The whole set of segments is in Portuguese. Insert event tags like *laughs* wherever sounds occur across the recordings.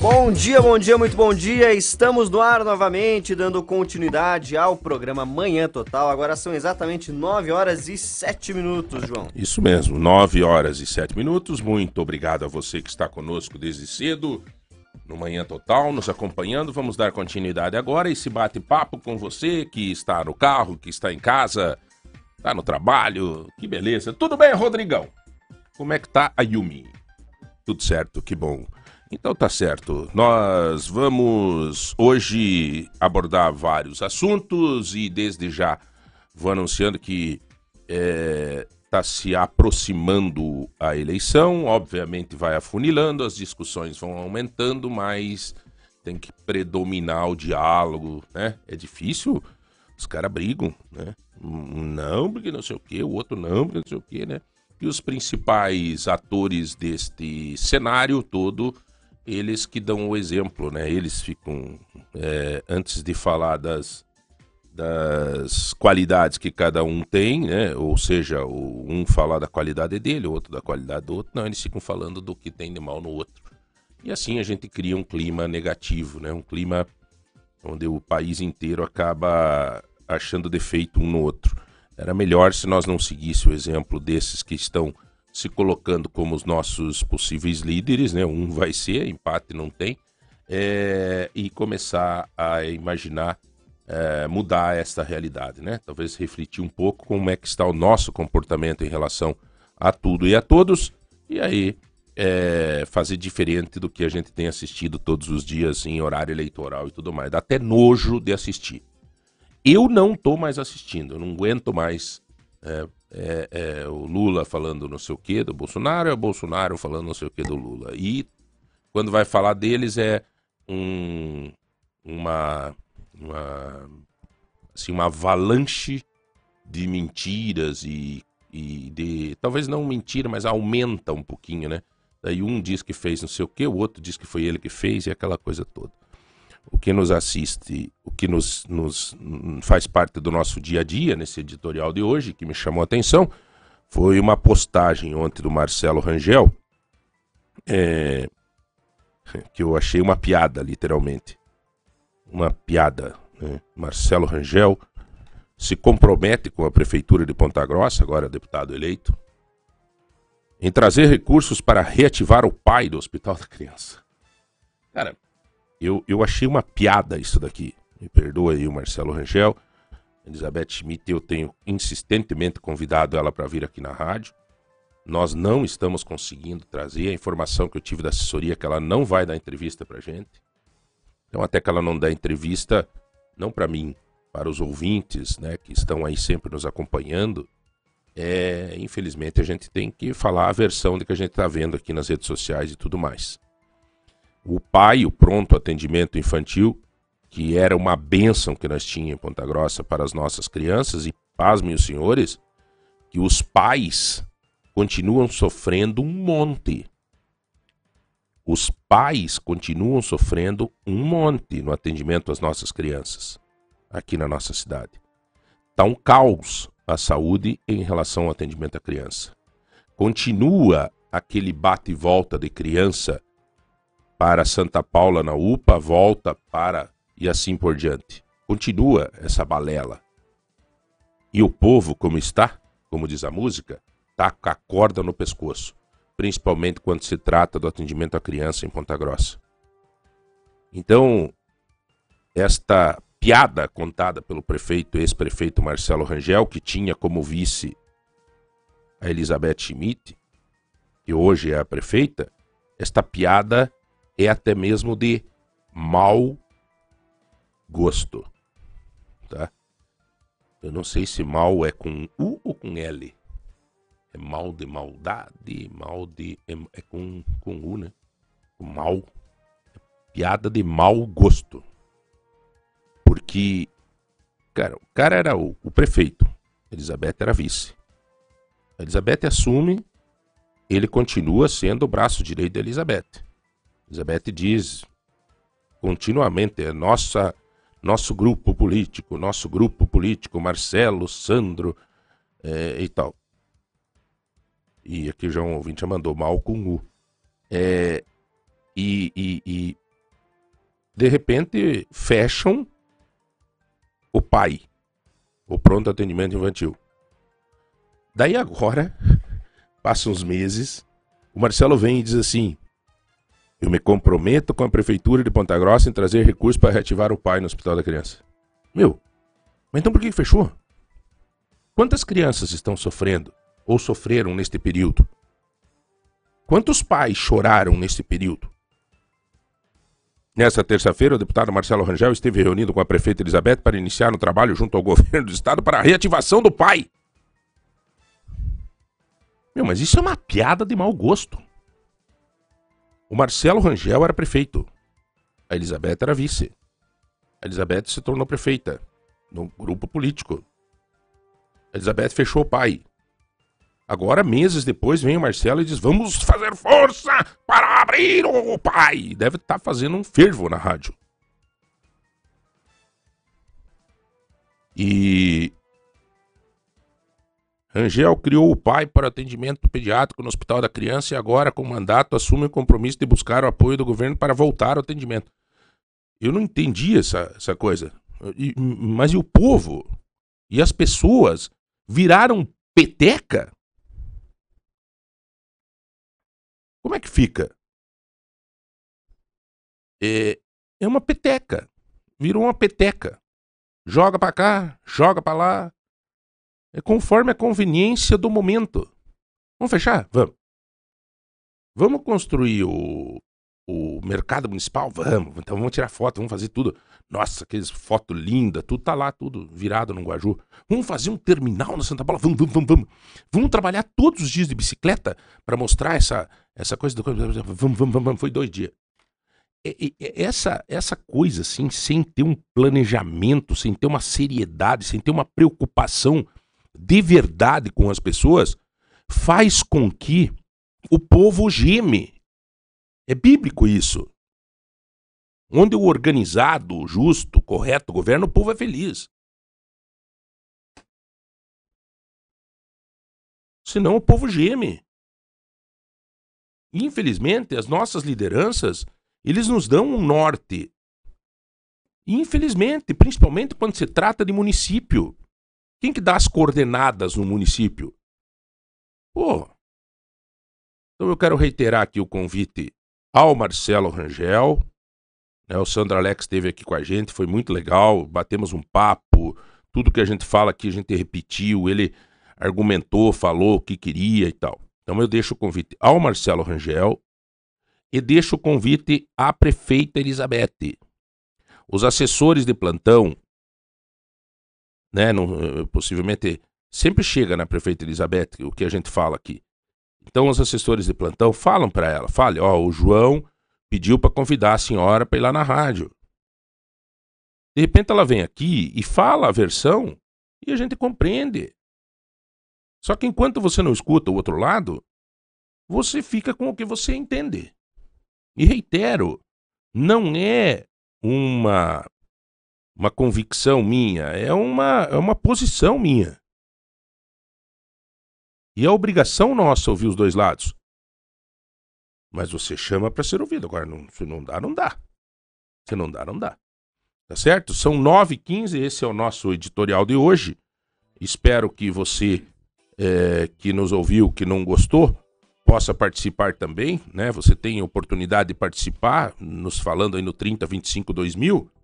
Bom dia, bom dia, muito bom dia. Estamos no ar novamente, dando continuidade ao programa Manhã Total. Agora são exatamente 9 horas e 7 minutos, João. Isso mesmo, 9 horas e 7 minutos. Muito obrigado a você que está conosco desde cedo no Manhã Total, nos acompanhando. Vamos dar continuidade agora esse bate-papo com você que está no carro, que está em casa, está no trabalho. Que beleza. Tudo bem, Rodrigão? Como é que tá a Yumi? Tudo certo, que bom. Então tá certo. Nós vamos hoje abordar vários assuntos e desde já vou anunciando que está é, se aproximando a eleição. Obviamente vai afunilando, as discussões vão aumentando, mas tem que predominar o diálogo, né? É difícil, os caras brigam, né? Não, porque não sei o que, o outro não, porque não sei o que, né? E os principais atores deste cenário todo eles que dão o exemplo, né? Eles ficam, é, antes de falar das, das qualidades que cada um tem, né? Ou seja, o, um falar da qualidade dele, o outro da qualidade do outro. Não, eles ficam falando do que tem de mal no outro. E assim a gente cria um clima negativo, né? Um clima onde o país inteiro acaba achando defeito um no outro. Era melhor se nós não seguíssemos o exemplo desses que estão se colocando como os nossos possíveis líderes, né? Um vai ser, empate não tem, é, e começar a imaginar é, mudar esta realidade, né? Talvez refletir um pouco como é que está o nosso comportamento em relação a tudo e a todos, e aí é, fazer diferente do que a gente tem assistido todos os dias em horário eleitoral e tudo mais. Dá até nojo de assistir. Eu não estou mais assistindo, eu não aguento mais é, é, é, o Lula falando não sei o que do Bolsonaro, é o Bolsonaro falando não sei o que do Lula. E quando vai falar deles é um, uma, uma, assim, uma avalanche de mentiras e, e de. Talvez não mentira, mas aumenta um pouquinho, né? Daí um diz que fez não sei o que, o outro diz que foi ele que fez e aquela coisa toda o que nos assiste, o que nos, nos faz parte do nosso dia a dia nesse editorial de hoje, que me chamou a atenção, foi uma postagem ontem do Marcelo Rangel, é, que eu achei uma piada, literalmente. Uma piada. Né? Marcelo Rangel se compromete com a Prefeitura de Ponta Grossa, agora deputado eleito, em trazer recursos para reativar o pai do Hospital da Criança. Cara, eu, eu achei uma piada isso daqui. Me perdoa aí o Marcelo Rangel. Elizabeth Schmidt, eu tenho insistentemente convidado ela para vir aqui na rádio. Nós não estamos conseguindo trazer a informação que eu tive da assessoria que ela não vai dar entrevista para gente. Então, até que ela não dá entrevista, não para mim, para os ouvintes, né, que estão aí sempre nos acompanhando, é, infelizmente a gente tem que falar a versão de que a gente está vendo aqui nas redes sociais e tudo mais o pai, o pronto atendimento infantil, que era uma bênção que nós tínhamos em Ponta Grossa para as nossas crianças, e pasmem os senhores, que os pais continuam sofrendo um monte. Os pais continuam sofrendo um monte no atendimento às nossas crianças, aqui na nossa cidade. Está um caos a saúde em relação ao atendimento à criança. Continua aquele bate e volta de criança para Santa Paula na UPA, volta para e assim por diante. Continua essa balela. E o povo, como está, como diz a música, tá com a corda no pescoço, principalmente quando se trata do atendimento à criança em Ponta Grossa. Então, esta piada contada pelo prefeito, ex-prefeito Marcelo Rangel, que tinha como vice a Elizabeth Schmidt, que hoje é a prefeita, esta piada é até mesmo de mau gosto, tá? Eu não sei se mal é com U ou com L. É mal de maldade, mal de é, é com com U, né? O mal, é piada de mau gosto, porque cara, o cara era o, o prefeito, Elizabeth era vice. Elizabeth assume, ele continua sendo o braço direito da Elizabeth. Elizabeth diz continuamente, é nossa, nosso grupo político, nosso grupo político, Marcelo, Sandro é, e tal. E aqui já um ouvinte já mandou mal com U. É, e, e, e, de repente fecham o pai, o pronto atendimento infantil. Daí agora, *laughs* passam uns meses, o Marcelo vem e diz assim: Eu me comprometo com a prefeitura de Ponta Grossa em trazer recursos para reativar o pai no hospital da criança. Meu, mas então por que fechou? Quantas crianças estão sofrendo ou sofreram neste período? Quantos pais choraram neste período? Nesta terça-feira, o deputado Marcelo Rangel esteve reunido com a prefeita Elizabeth para iniciar um trabalho junto ao *laughs* governo do estado para a reativação do pai. Meu, mas isso é uma piada de mau gosto. O Marcelo Rangel era prefeito. A Elizabeth era vice. A Elizabeth se tornou prefeita no grupo político. A Elizabeth fechou o pai. Agora, meses depois, vem o Marcelo e diz: Vamos fazer força para abrir o pai. Deve estar tá fazendo um fervo na rádio. E Rangel criou o pai para atendimento pediátrico no Hospital da Criança e agora, com mandato, assume o compromisso de buscar o apoio do governo para voltar ao atendimento. Eu não entendi essa, essa coisa. E, mas e o povo? E as pessoas viraram peteca? Como é que fica? É, é uma peteca. Virou uma peteca. Joga para cá, joga para lá. É conforme a conveniência do momento. Vamos fechar? Vamos. Vamos construir o, o mercado municipal? Vamos. Então vamos tirar foto, vamos fazer tudo. Nossa, aqueles foto linda, tudo tá lá, tudo virado no Guaju. Vamos fazer um terminal na Santa Paula? Vamos, vamos, vamos, vamos. Vamos trabalhar todos os dias de bicicleta para mostrar essa, essa coisa do. Vamos, vamos, vamos, vamos. Foi dois dias. Essa, essa coisa, assim, sem ter um planejamento, sem ter uma seriedade, sem ter uma preocupação de verdade com as pessoas, faz com que o povo geme. É bíblico isso. Onde o organizado, justo, correto governo, o povo é feliz. Senão o povo geme. Infelizmente, as nossas lideranças, eles nos dão um norte. Infelizmente, principalmente quando se trata de município. Quem que dá as coordenadas no município? Pô. Então eu quero reiterar aqui o convite ao Marcelo Rangel. Né, o Sandro Alex esteve aqui com a gente, foi muito legal. Batemos um papo. Tudo que a gente fala aqui a gente repetiu. Ele argumentou, falou o que queria e tal. Então eu deixo o convite ao Marcelo Rangel e deixo o convite à prefeita Elizabeth. Os assessores de plantão né? Não, possivelmente sempre chega na prefeita Elizabeth o que a gente fala aqui. Então os assessores de plantão falam para ela, fale, ó, o João pediu para convidar a senhora para ir lá na rádio. De repente ela vem aqui e fala a versão e a gente compreende. Só que enquanto você não escuta o outro lado, você fica com o que você entende. E reitero, não é uma uma convicção minha, é uma, é uma posição minha. E é obrigação nossa ouvir os dois lados. Mas você chama para ser ouvido. Agora, não, se não dá, não dá. Se não dá, não dá. Tá certo? São 9h15, esse é o nosso editorial de hoje. Espero que você é, que nos ouviu, que não gostou, possa participar também, né? Você tem oportunidade de participar, nos falando aí no 30 25 2000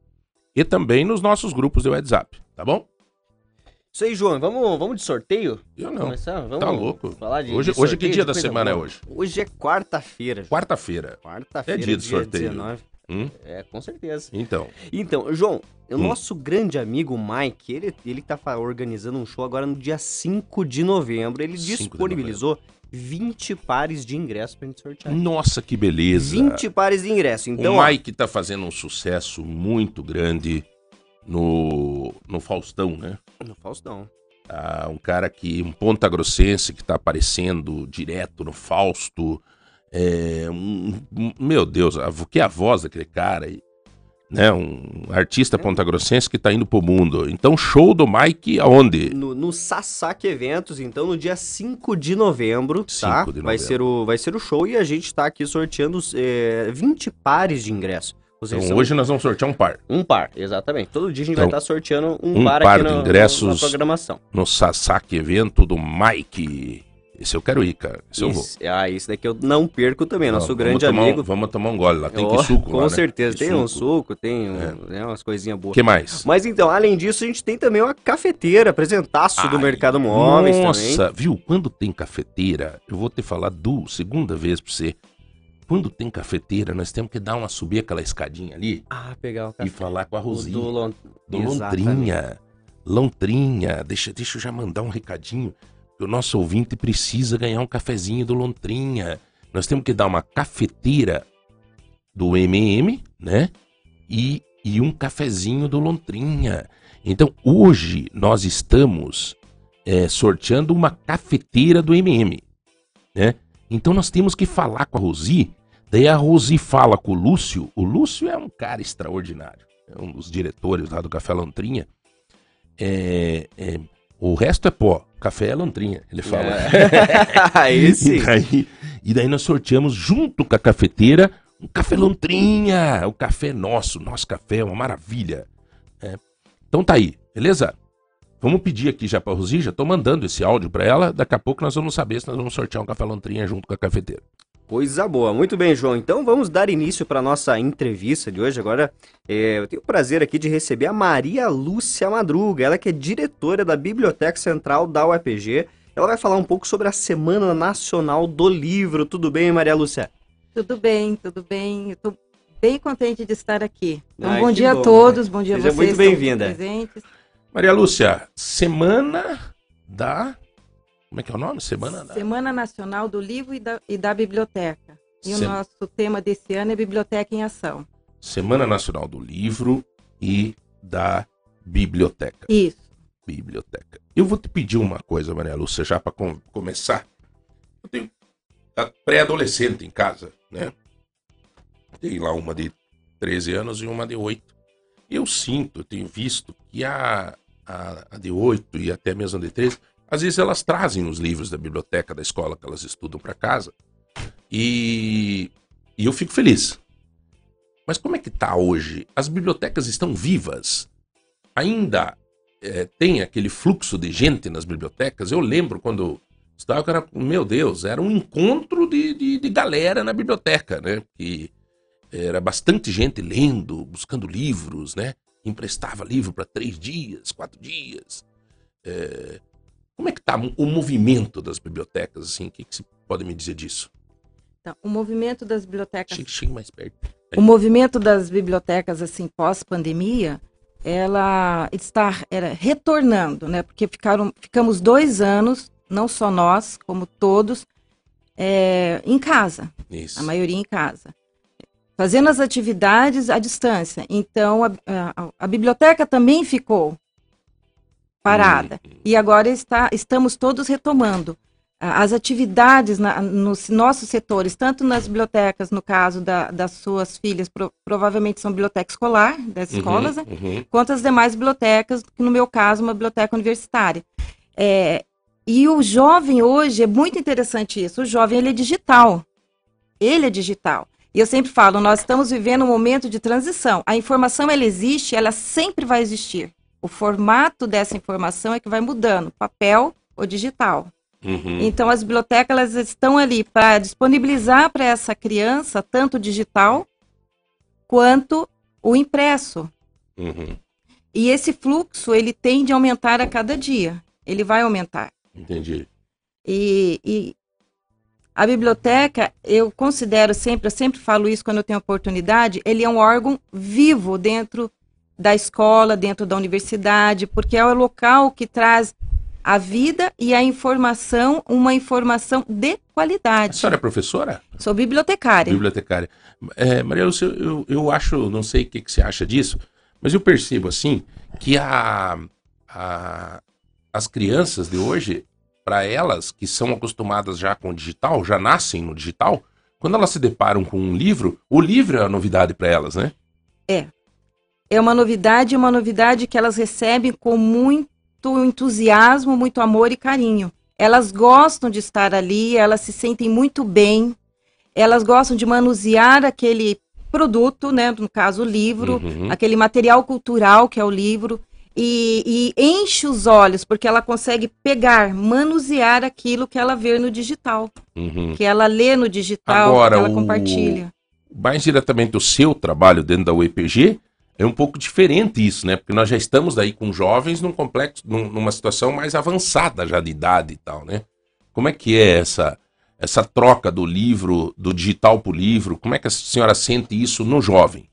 e também nos nossos grupos de WhatsApp, tá bom? Isso aí, João. Vamos, vamos de sorteio? Eu não. Começar? Vamos tá louco. Falar de, hoje, de hoje que dia da semana boa. é hoje? Hoje é quarta-feira. Quarta-feira. Quarta-feira. É dia de sorteio. 19. Hum? É, com certeza. Então. Então, João, o hum. nosso grande amigo Mike, ele, ele tá organizando um show agora no dia 5 de novembro. Ele disponibilizou 20 pares de ingressos pra gente sortear. Nossa, que beleza! 20 pares de ingressos. Então, o Mike ó, tá fazendo um sucesso muito grande no, no Faustão, né? No Faustão. Ah, um cara que, um ponta grossense que tá aparecendo direto no Fausto. É, um, meu Deus, o que é a voz daquele cara? Né? Um artista pontagrossense que está indo pro mundo. Então, show do Mike aonde? No, no Sasaki Eventos, então, no dia 5 de novembro, 5 tá? De novembro. Vai, ser o, vai ser o show e a gente está aqui sorteando é, 20 pares de ingressos. Então, são... hoje nós vamos sortear um par. Um par, exatamente. Todo dia a gente então, vai estar sorteando um, um par, par aqui de no, ingressos na programação. No Sasaki Evento do Mike. Esse eu quero ir, cara. Esse eu vou. Ah, esse daqui eu não perco também, nosso não, grande amigo. Um, vamos tomar um gole lá. Tem oh, que suco Com lá, certeza. Né? Tem, tem um suco, tem um, é. né, umas coisinhas boas. que mais? Mas então, além disso, a gente tem também uma cafeteira, presentaço Ai, do Mercado Móveis nossa, também. Viu? Quando tem cafeteira, eu vou te falar do segunda vez pra você. Quando tem cafeteira, nós temos que dar uma subir aquela escadinha ali. Ah, pegar o café. E falar com a Rosinha. Do, Lon... do Lontrinha. Lontrinha. Deixa, deixa eu já mandar um recadinho o nosso ouvinte precisa ganhar um cafezinho do Lontrinha. Nós temos que dar uma cafeteira do MM, né? E, e um cafezinho do Lontrinha. Então, hoje nós estamos é, sorteando uma cafeteira do MM, né? Então nós temos que falar com a Rosi. Daí a Rosi fala com o Lúcio. O Lúcio é um cara extraordinário. É um dos diretores lá do Café Lontrinha. É, é, o resto é pó. Café é lontrinha, ele fala. É. *laughs* Aí sim. E daí, e daí nós sorteamos junto com a cafeteira um café lontrinha. O café é nosso, nosso café é uma maravilha. É. Então tá aí, beleza? Vamos pedir aqui já pra Rosi, já tô mandando esse áudio para ela. Daqui a pouco nós vamos saber se nós vamos sortear um café lontrinha junto com a cafeteira. Coisa boa. Muito bem, João. Então vamos dar início para nossa entrevista de hoje. Agora é, eu tenho o prazer aqui de receber a Maria Lúcia Madruga, ela que é diretora da Biblioteca Central da UEPG. Ela vai falar um pouco sobre a Semana Nacional do Livro. Tudo bem, Maria Lúcia? Tudo bem, tudo bem. Estou bem contente de estar aqui. Então, Ai, bom dia bom, a todos, né? bom dia Seja a vocês. muito bem-vinda. Maria Lúcia, Semana da como é que é o nome? Semana. Semana Nacional do Livro e da, e da Biblioteca. E Sem... o nosso tema desse ano é Biblioteca em Ação. Semana Nacional do Livro e da Biblioteca. Isso. Biblioteca. Eu vou te pedir uma coisa, Maria Lúcia, já para com começar. Eu tenho a pré-adolescente em casa, né? Tem lá uma de 13 anos e uma de 8. Eu sinto, eu tenho visto que a, a, a de 8 e até mesmo a de 13 às vezes elas trazem os livros da biblioteca da escola que elas estudam para casa e, e eu fico feliz. Mas como é que tá hoje? As bibliotecas estão vivas? Ainda é, tem aquele fluxo de gente nas bibliotecas? Eu lembro quando estava, era, meu Deus, era um encontro de, de, de galera na biblioteca, né? Que era bastante gente lendo, buscando livros, né? Emprestava livro para três dias, quatro dias. É, como é que está o movimento das bibliotecas, assim? O que, que você pode me dizer disso? Então, o movimento das bibliotecas... Chegue, mais perto. Aí. O movimento das bibliotecas, assim, pós-pandemia, ela está era, retornando, né? Porque ficaram, ficamos dois anos, não só nós, como todos, é, em casa. Isso. A maioria em casa. Fazendo as atividades à distância. Então, a, a, a biblioteca também ficou parada. Uhum. E agora está, estamos todos retomando as atividades na, nos nossos setores, tanto nas bibliotecas, no caso da, das suas filhas, pro, provavelmente são biblioteca escolar, das uhum, escolas, né? uhum. quanto as demais bibliotecas, no meu caso, uma biblioteca universitária. É, e o jovem hoje, é muito interessante isso, o jovem ele é digital. Ele é digital. E eu sempre falo, nós estamos vivendo um momento de transição. A informação, ela existe, ela sempre vai existir. O formato dessa informação é que vai mudando, papel ou digital. Uhum. Então, as bibliotecas elas estão ali para disponibilizar para essa criança tanto o digital quanto o impresso. Uhum. E esse fluxo, ele tende a aumentar a cada dia. Ele vai aumentar. Entendi. E, e a biblioteca, eu considero sempre, eu sempre falo isso quando eu tenho oportunidade, ele é um órgão vivo dentro da escola, dentro da universidade, porque é o local que traz a vida e a informação, uma informação de qualidade. A senhora é professora? Sou bibliotecária. Bibliotecária. É, Maria Lúcia, eu, eu acho, não sei o que, que você acha disso, mas eu percebo assim que a, a as crianças de hoje, para elas que são acostumadas já com o digital, já nascem no digital, quando elas se deparam com um livro, o livro é a novidade para elas, né? É é uma novidade, uma novidade que elas recebem com muito entusiasmo, muito amor e carinho. Elas gostam de estar ali, elas se sentem muito bem, elas gostam de manusear aquele produto, né, no caso o livro, Uhum. aquele material cultural que é o livro, e, e enche os olhos, porque ela consegue pegar, manusear aquilo que ela vê no digital, Uhum. que ela lê no digital, Agora, que ela o- compartilha. mais diretamente o seu trabalho dentro da UEPG, é um pouco diferente isso, né? Porque nós já estamos daí com jovens num complexo, num- numa situação mais avançada já de idade e tal, né? Como é que é essa essa troca do livro, do digital para o livro? Como é que a senhora sente isso no jovem?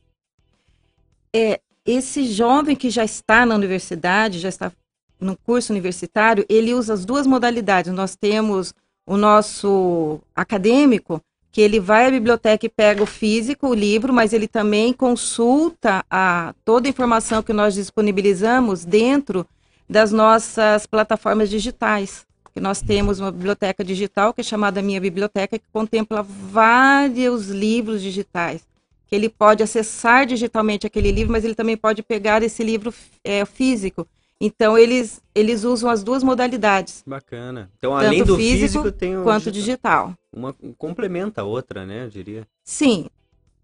esse jovem que já está na universidade, já está no curso universitário, ele usa as duas modalidades. Nós temos o nosso acadêmico, que ele vai à biblioteca e pega o físico, o livro, mas ele também consulta a, toda a informação que nós disponibilizamos dentro das nossas plataformas digitais. Que nós temos uma biblioteca digital que é chamada Minha Biblioteca, que contempla vários livros digitais que ele pode acessar digitalmente aquele livro, mas ele também pode pegar esse livro é, físico. Então, eles, eles usam as duas modalidades, Bacana. Então, Tanto além do físico físico, tem o quanto digital. digital. Uma complementa a outra, né? Eu diria. Sim,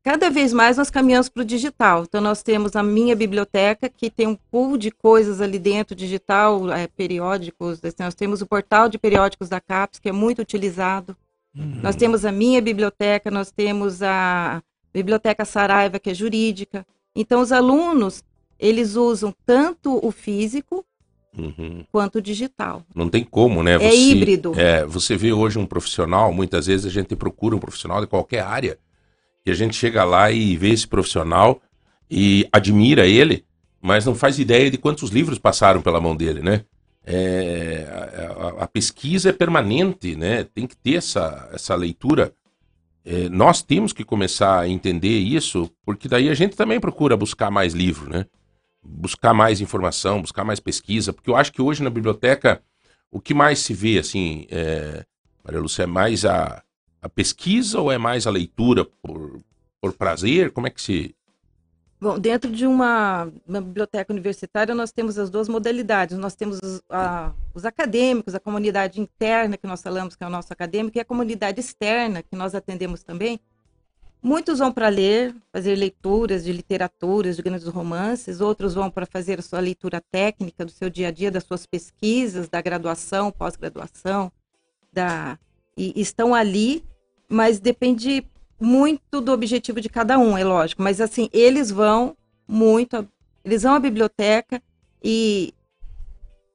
cada vez mais nós caminhamos para o digital. Então, nós temos a minha biblioteca, que tem um pool de coisas ali dentro, digital, é, periódicos. assim, Nós temos o portal de periódicos da CAPES, que é muito utilizado. Nós temos a minha biblioteca, nós temos a Biblioteca Saraiva, que é jurídica. Então, os alunos, eles usam tanto o físico Uhum. quanto o digital. Não tem como, né? É híbrido. É, você vê hoje um profissional, muitas vezes a gente procura um profissional de qualquer área, e a gente chega lá e vê esse profissional e admira ele, mas não faz ideia de quantos livros passaram pela mão dele, né? É, a, a- a pesquisa é permanente, né? Tem que ter essa, essa leitura. É, nós temos que começar a entender isso, porque daí a gente também procura buscar mais livro, né? Buscar mais informação, buscar mais pesquisa, porque eu acho que hoje na biblioteca o que mais se vê, assim, é, Maria Lúcia, é mais a, a pesquisa ou é mais a leitura por, por prazer? Como é que se. Bom, dentro de uma, uma biblioteca universitária, nós temos as duas modalidades. Nós temos os, a- os acadêmicos, a comunidade interna, que nós falamos que é o nosso acadêmico, e a comunidade externa, que nós atendemos também. Muitos vão para ler, fazer leituras de literaturas, de grandes romances, outros vão para fazer a sua leitura técnica do seu dia a dia, das suas pesquisas, da graduação, pós-graduação, da e estão ali, mas depende muito do objetivo de cada um, é lógico. Mas assim, eles vão muito, eles vão à biblioteca e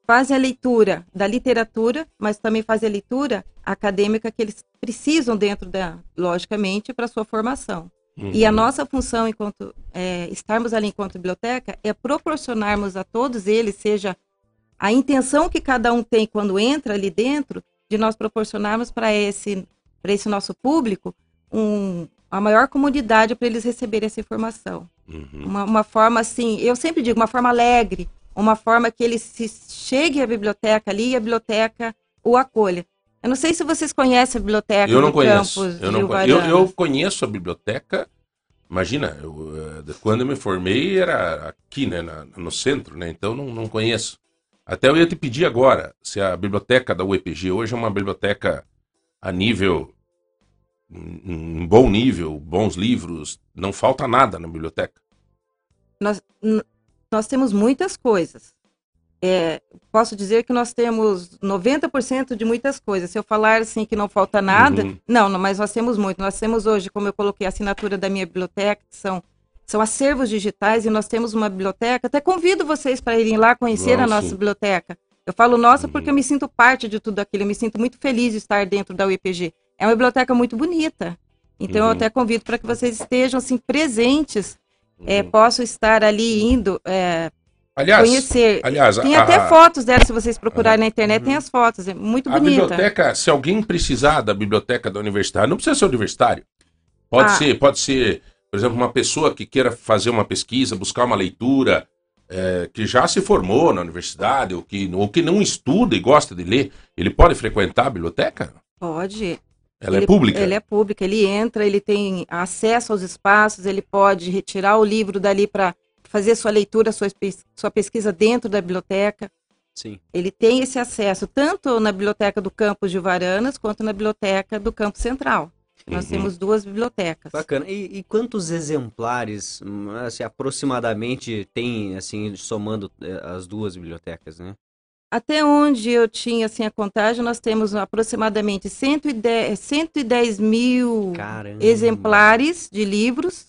fazem a leitura da literatura, mas também fazem a leitura acadêmica que eles precisam dentro da, logicamente, para sua formação. E a Uhum. nossa função, enquanto é, estarmos ali enquanto biblioteca, é proporcionarmos a todos eles, seja a intenção que cada um tem quando entra ali dentro, de nós proporcionarmos para esse, para esse nosso público um, a maior comunidade para eles receberem essa informação. Uhum. Uma, uma forma assim, eu sempre digo, uma forma alegre, uma forma que ele se chegue à biblioteca ali e a biblioteca o acolha. Eu não sei se vocês conhecem a biblioteca Eu não conheço. campus Eu, não conheço. Eu, eu conheço a biblioteca. Imagina, eu, eh, quando eu me formei era aqui, né, na- no centro, né? Então não, não conheço. Até eu ia te pedir agora se a biblioteca da UEPG hoje é uma biblioteca a nível, um bom nível, bons livros, não falta nada na biblioteca. nós, nós temos muitas coisas. É, posso dizer que nós temos 90% de muitas coisas. Se eu falar assim que não falta nada, Uhum. não, não, mas nós temos muito. Nós temos hoje, como eu coloquei, a assinatura da minha biblioteca, que são, são acervos digitais, e nós temos uma biblioteca. Até convido vocês para irem lá conhecer a Vamos, nossa biblioteca. Eu falo nossa Uhum. porque eu me sinto parte de tudo aquilo, eu me sinto muito feliz de estar dentro da UEPG. É uma biblioteca muito bonita. Então eu Uhum. até convido para que vocês estejam assim presentes é, Uhum. posso estar ali indo é, Aliás, conhecer. aliás, Tem a- até a- fotos dela, se vocês procurarem na internet, Uhum. tem as fotos, é muito A bonita. biblioteca, se alguém precisar da biblioteca da universidade, não precisa ser universitário. Pode Ah. ser, pode ser, por exemplo, uma pessoa que queira fazer uma pesquisa, buscar uma leitura, é, que já se formou na universidade, ou que, ou que não estuda e gosta de ler, ele pode frequentar a biblioteca? Pode. Ela Ele- é pública? Ele é pública, ele entra, ele tem acesso aos espaços, ele pode retirar o livro dali para fazer sua leitura, sua, sua pesquisa dentro da biblioteca. Sim. Ele tem esse acesso tanto na biblioteca do campus de Varanas quanto na biblioteca do campus central. Nós Uhum. temos duas bibliotecas. Bacana. E, e quantos exemplares, hum, assim, aproximadamente, tem, assim, somando eh, as duas bibliotecas, né? Até onde eu tinha assim, a contagem, nós temos aproximadamente 110, 110 mil Caramba. exemplares de livros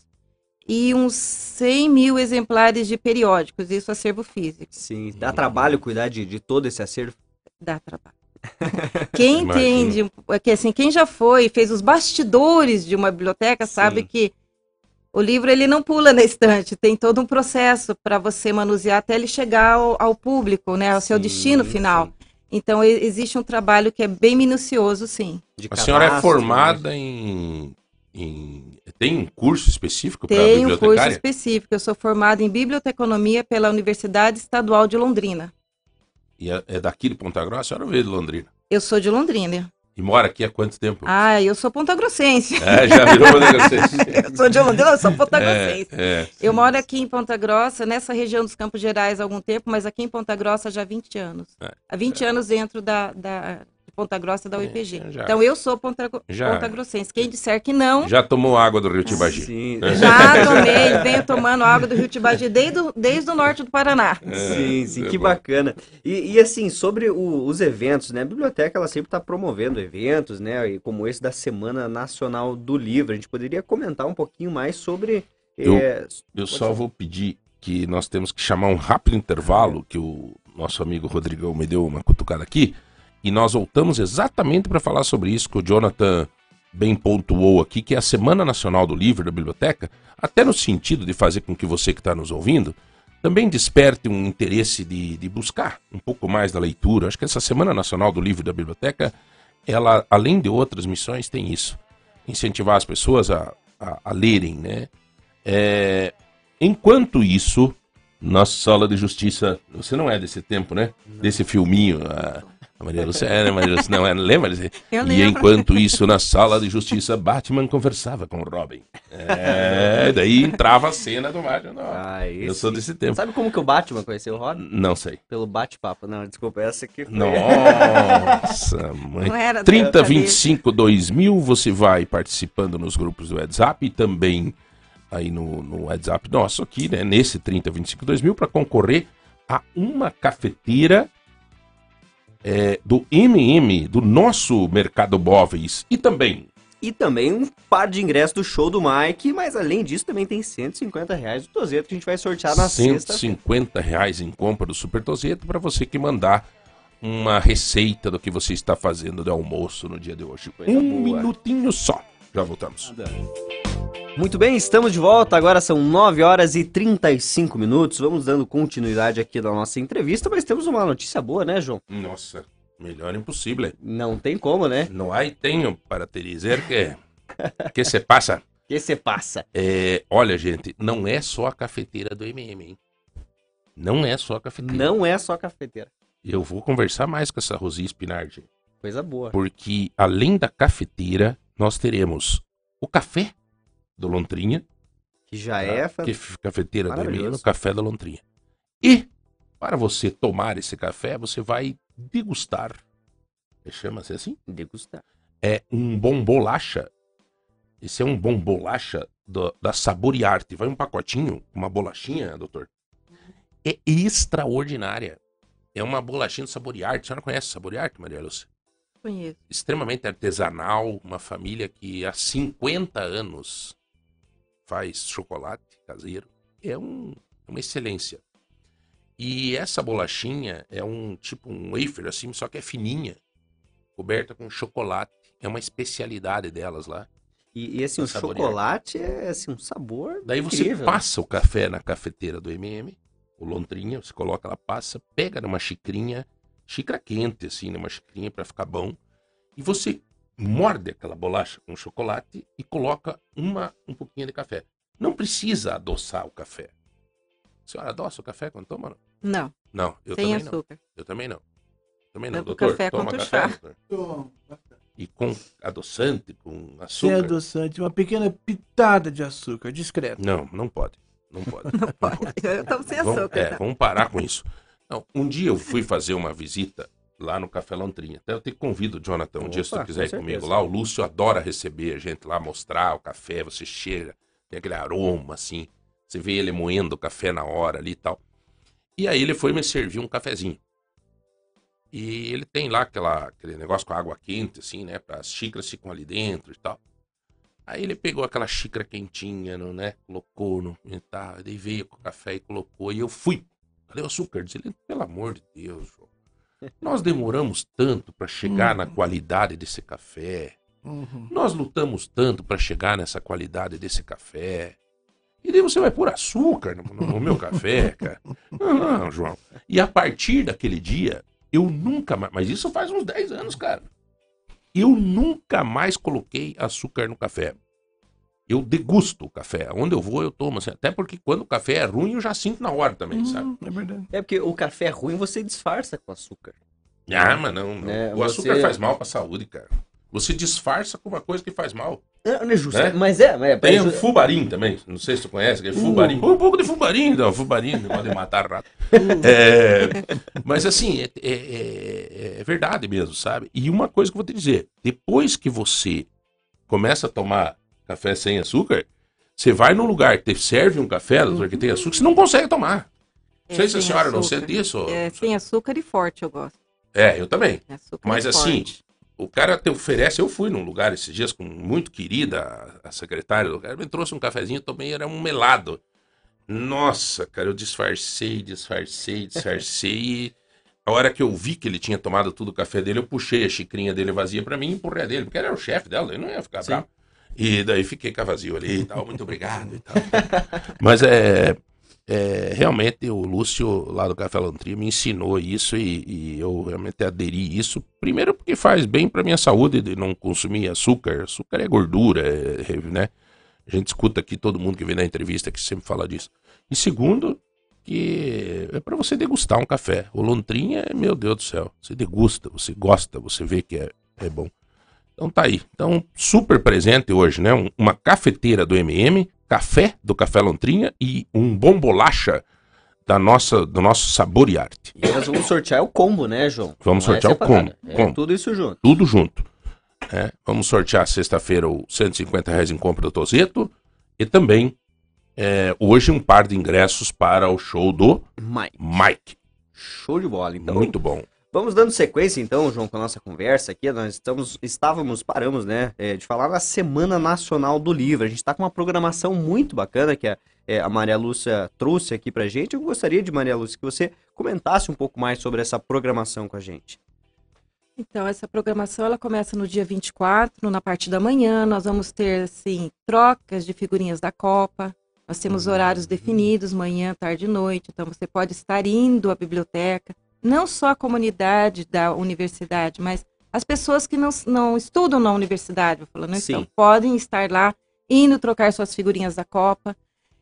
e uns 100 mil exemplares de periódicos, isso acervo físico. Sim, dá trabalho cuidar de, de todo esse acervo? Dá trabalho. Quem *laughs* entende, é que assim, quem já foi, fez os bastidores de uma biblioteca, sabe Sim. que o livro ele não pula na estante, tem todo um processo para você manusear até ele chegar ao, ao público, né, ao seu Sim, destino final. sim. Então existe um trabalho que é bem minucioso, sim. De A senhora é né? formada em, em- Tem um curso específico para Tem um curso bibliotecária? específico. Eu sou formada em biblioteconomia pela Universidade Estadual de Londrina. E é, é daqui de Ponta Grossa? A senhora veio de Londrina. Eu sou de Londrina. E mora aqui há quanto tempo? Ah, eu sou pontagrossense. É, já virou Ponta *laughs* Grossense. eu sou de Londrina, eu sou pontagrossense. É, é. Eu moro aqui em Ponta Grossa, nessa região dos Campos Gerais há algum tempo, mas aqui em Ponta Grossa já há 20 anos. É. Há 20 anos dentro da, da Ponta Grossa da É, UIPG. já- Então eu sou ponta, Já- ponta grossense. Quem disser que não, Já tomou água do Rio Tibagi? Sim, já tomei, venho tomando água do Rio Tibagi desde, o- desde o norte do Paraná. sim, sim, é que bom. bacana. E, e, assim, sobre o- os eventos, né? A biblioteca, ela sempre está promovendo eventos, né? E como esse da Semana Nacional do Livro. A gente poderia comentar um pouquinho mais sobre... Eu- eh, Eu só vou pedir que nós temos que chamar um rápido intervalo, que o nosso amigo Rodrigão me deu uma cutucada aqui, e nós voltamos exatamente para falar sobre isso que o Jonathan bem pontuou aqui, que é a Semana Nacional do Livro da Biblioteca, até no sentido de fazer com que você que está nos ouvindo também desperte um interesse de, de buscar um pouco mais da leitura. Acho que essa Semana Nacional do Livro da Biblioteca, ela, além de outras missões, tem isso. Incentivar as pessoas a, a, a lerem, né? É, Enquanto isso, na sala de justiça. Você não é desse tempo, né? Desse filminho. A, a Maria Lúcia é, né? Maria Lúcia não é, lembra? Eu E enquanto isso, na sala de justiça, Batman conversava com Robin. É, daí entrava a cena do Batman. Não, ah, eu esse- sou desse tempo. Sabe como que o Batman conheceu o Robin? Não sei. Pelo bate-papo. Não, desculpa, essa aqui foi... Nossa, *laughs* mãe. Não era da 30 cabeça. 25 2000, você vai participando nos grupos do WhatsApp e também aí no, no WhatsApp nosso aqui, né? Nesse 30 25 2000 para concorrer a uma cafeteira é, do MM, do nosso Mercado Móveis e também E também um par de ingressos do show do Mike, mas além disso também tem 150 reais do Tozeto que a gente vai sortear na sexta. 150 reais em compra do Super Tozeto para você que mandar uma receita do que você está fazendo de almoço no dia de hoje. Coisa Um boa. minutinho só. Já voltamos. Muito bem, estamos de volta. Agora são 9 horas e 35 minutos. Vamos dando continuidade aqui da nossa entrevista, mas temos uma notícia boa, né, João? Nossa, melhor impossível. Não tem como, né? No hay tenho para te dizer que que se passa. *laughs* que você passa? É, olha, gente, não é só a cafeteira do MM, hein? Não é só a cafeteira. Não é só cafeteira. Eu vou conversar mais com essa Rosi Spinardi, Coisa boa. porque além da cafeteira, nós teremos o café do Lontrinha, Que já é. fan- que cafeteira do MM, Maravilhoso. o café da Lontrinha. E para você tomar esse café, você vai degustar. Chama-se assim? Degustar. é um bom bolacha. Esse é um bom bolacha do- da Sabor e Arte. Vai um pacotinho, uma bolachinha, doutor. É extraordinária. É uma bolachinha do Sabor e Arte. A senhora conhece Sabor e Arte, Maria Lúcia? Conheço. Extremamente artesanal, uma família que há 50 anos faz chocolate caseiro. É um- uma excelência. E essa bolachinha é um tipo um wafer assim, só que é fininha, coberta com chocolate. É uma especialidade delas lá. E, e assim, o Saborear. chocolate é assim, um sabor. Daí você incrível. passa o café na cafeteira do MM, o lontrinha, você coloca ela, passa, pega numa xicrinha, xícara quente, assim, numa xicrinha para ficar bom, e você morde aquela bolacha com chocolate e coloca uma, um pouquinho de café. Não precisa adoçar o café. A senhora adoça o café quando toma? não? Não, Não, eu sem também não. açúcar. Eu também não. Também não. Tanto Doutor, café toma quanto café? chá. doutor? E com adoçante, com Sem açúcar? adoçante, uma pequena pitada de açúcar, discreto. Não, não pode. Não pode. *laughs* Não pode. Eu tomo sem Vamos, açúcar. é, tá? vamos parar com isso. Não, um dia eu fui fazer uma visita lá no Café Lontrinha. Até eu te convido, Jonathan, um dia se tu Opa, quiser ir com comigo certeza. lá. O Lúcio adora receber a gente lá, mostrar o café. Você chega, tem aquele aroma assim. Você vê ele moendo o café na hora ali e tal. E aí ele foi me servir um cafezinho. E ele tem lá aquela, aquele negócio com água quente, assim, né? Para as xícaras ficam ali dentro e tal. Aí ele pegou aquela xícara quentinha, né? Colocou no. E tá, daí veio com o café e colocou. E eu fui. Cadê o açúcar? Diz ele, pelo amor de Deus, João. Nós demoramos tanto para chegar na qualidade desse café. Uhum. Nós lutamos tanto para chegar nessa qualidade desse café. E daí você vai pôr açúcar no, no- no meu café, cara. Não, não, João. E a partir daquele dia, eu nunca mais. Mas isso faz uns 10 anos, cara. Eu nunca mais coloquei açúcar no café. Eu degusto o café. Onde eu vou, eu tomo. assim. até porque quando o café é ruim, eu já sinto na hora também, sabe? Hum, É verdade. É porque o café ruim você disfarça com açúcar. Ah, mas não. não. É, o açúcar você- faz mal pra saúde, cara. Você disfarça com uma coisa que faz mal. Não, não é justo. Né? Mas é, mas é. Tem mas- o fubarim também. Não sei se tu conhece. aquele Fubarim. Põe um pouco de fubarim, não. Fubarim, pode matar rato. É, mas assim, é, é- é- é verdade mesmo, sabe? E uma coisa que eu vou te dizer: depois que você começa a tomar café sem açúcar, você vai num lugar que te serve um café, doutor, que tem açúcar, você não consegue tomar. Não sei se a senhora não açúcar. sente isso. É, sem açúcar e forte eu gosto. É, eu também. Açúcar Mas assim, forte. o cara te oferece. Eu fui num lugar esses dias com muito querida, a- secretária do lugar, me trouxe um cafezinho, tomei, era um melado. Nossa, cara, eu disfarcei, disfarcei, disfarcei. *laughs* a hora que eu vi que ele tinha tomado tudo o café dele, eu puxei a xicrinha dele vazia pra mim e empurrei a dele, porque ele era o chefe dela, ele não ia ficar Sim. bravo. E daí fiquei com a vazio ali e tal, muito obrigado e tal. *laughs* Mas é, é, realmente o Lúcio lá do Café Lantria me ensinou isso e, e eu realmente aderi isso. Primeiro porque faz bem para minha saúde de não consumir açúcar. Açúcar é gordura, é, é, né? A gente escuta aqui todo mundo que vem na entrevista que sempre fala disso. E segundo, que é para você degustar um café. O Lontrinha, é, meu Deus do céu, você degusta, você gosta, você vê que é, é bom. Então tá aí. Então, super presente hoje, né? Um- uma cafeteira do MM, café do Café Lontrinha e um bom bolacha da nossa, do nosso Sabor e Arte. E nós vamos sortear o combo, né, João? Vamos Não é sortear o separado, combo, É combo. tudo isso junto. Tudo junto. É, vamos sortear sexta-feira o 150 reais em compra do Tozeto e também é, hoje um par de ingressos para o show do Mike, Mike. show de bola. Então, Muito bom. Vamos dando sequência então, João, com a nossa conversa aqui. Nós estamos, estávamos, paramos, né, é, de falar na Semana Nacional do Livro. A gente está com uma programação muito bacana que a, é, a Maria Lúcia trouxe aqui pra gente. Eu gostaria de, Maria Lúcia, que você comentasse um pouco mais sobre essa programação com a gente. Então, essa programação ela começa no dia 24, na parte da manhã. Nós vamos ter, assim, trocas de figurinhas da Copa. Nós temos horários definidos, manhã, tarde e noite. Então, você pode estar indo à biblioteca. Não só a comunidade da universidade, mas as pessoas que não, não estudam na universidade, vou falando, Sim. então, podem estar lá, indo trocar suas figurinhas da Copa.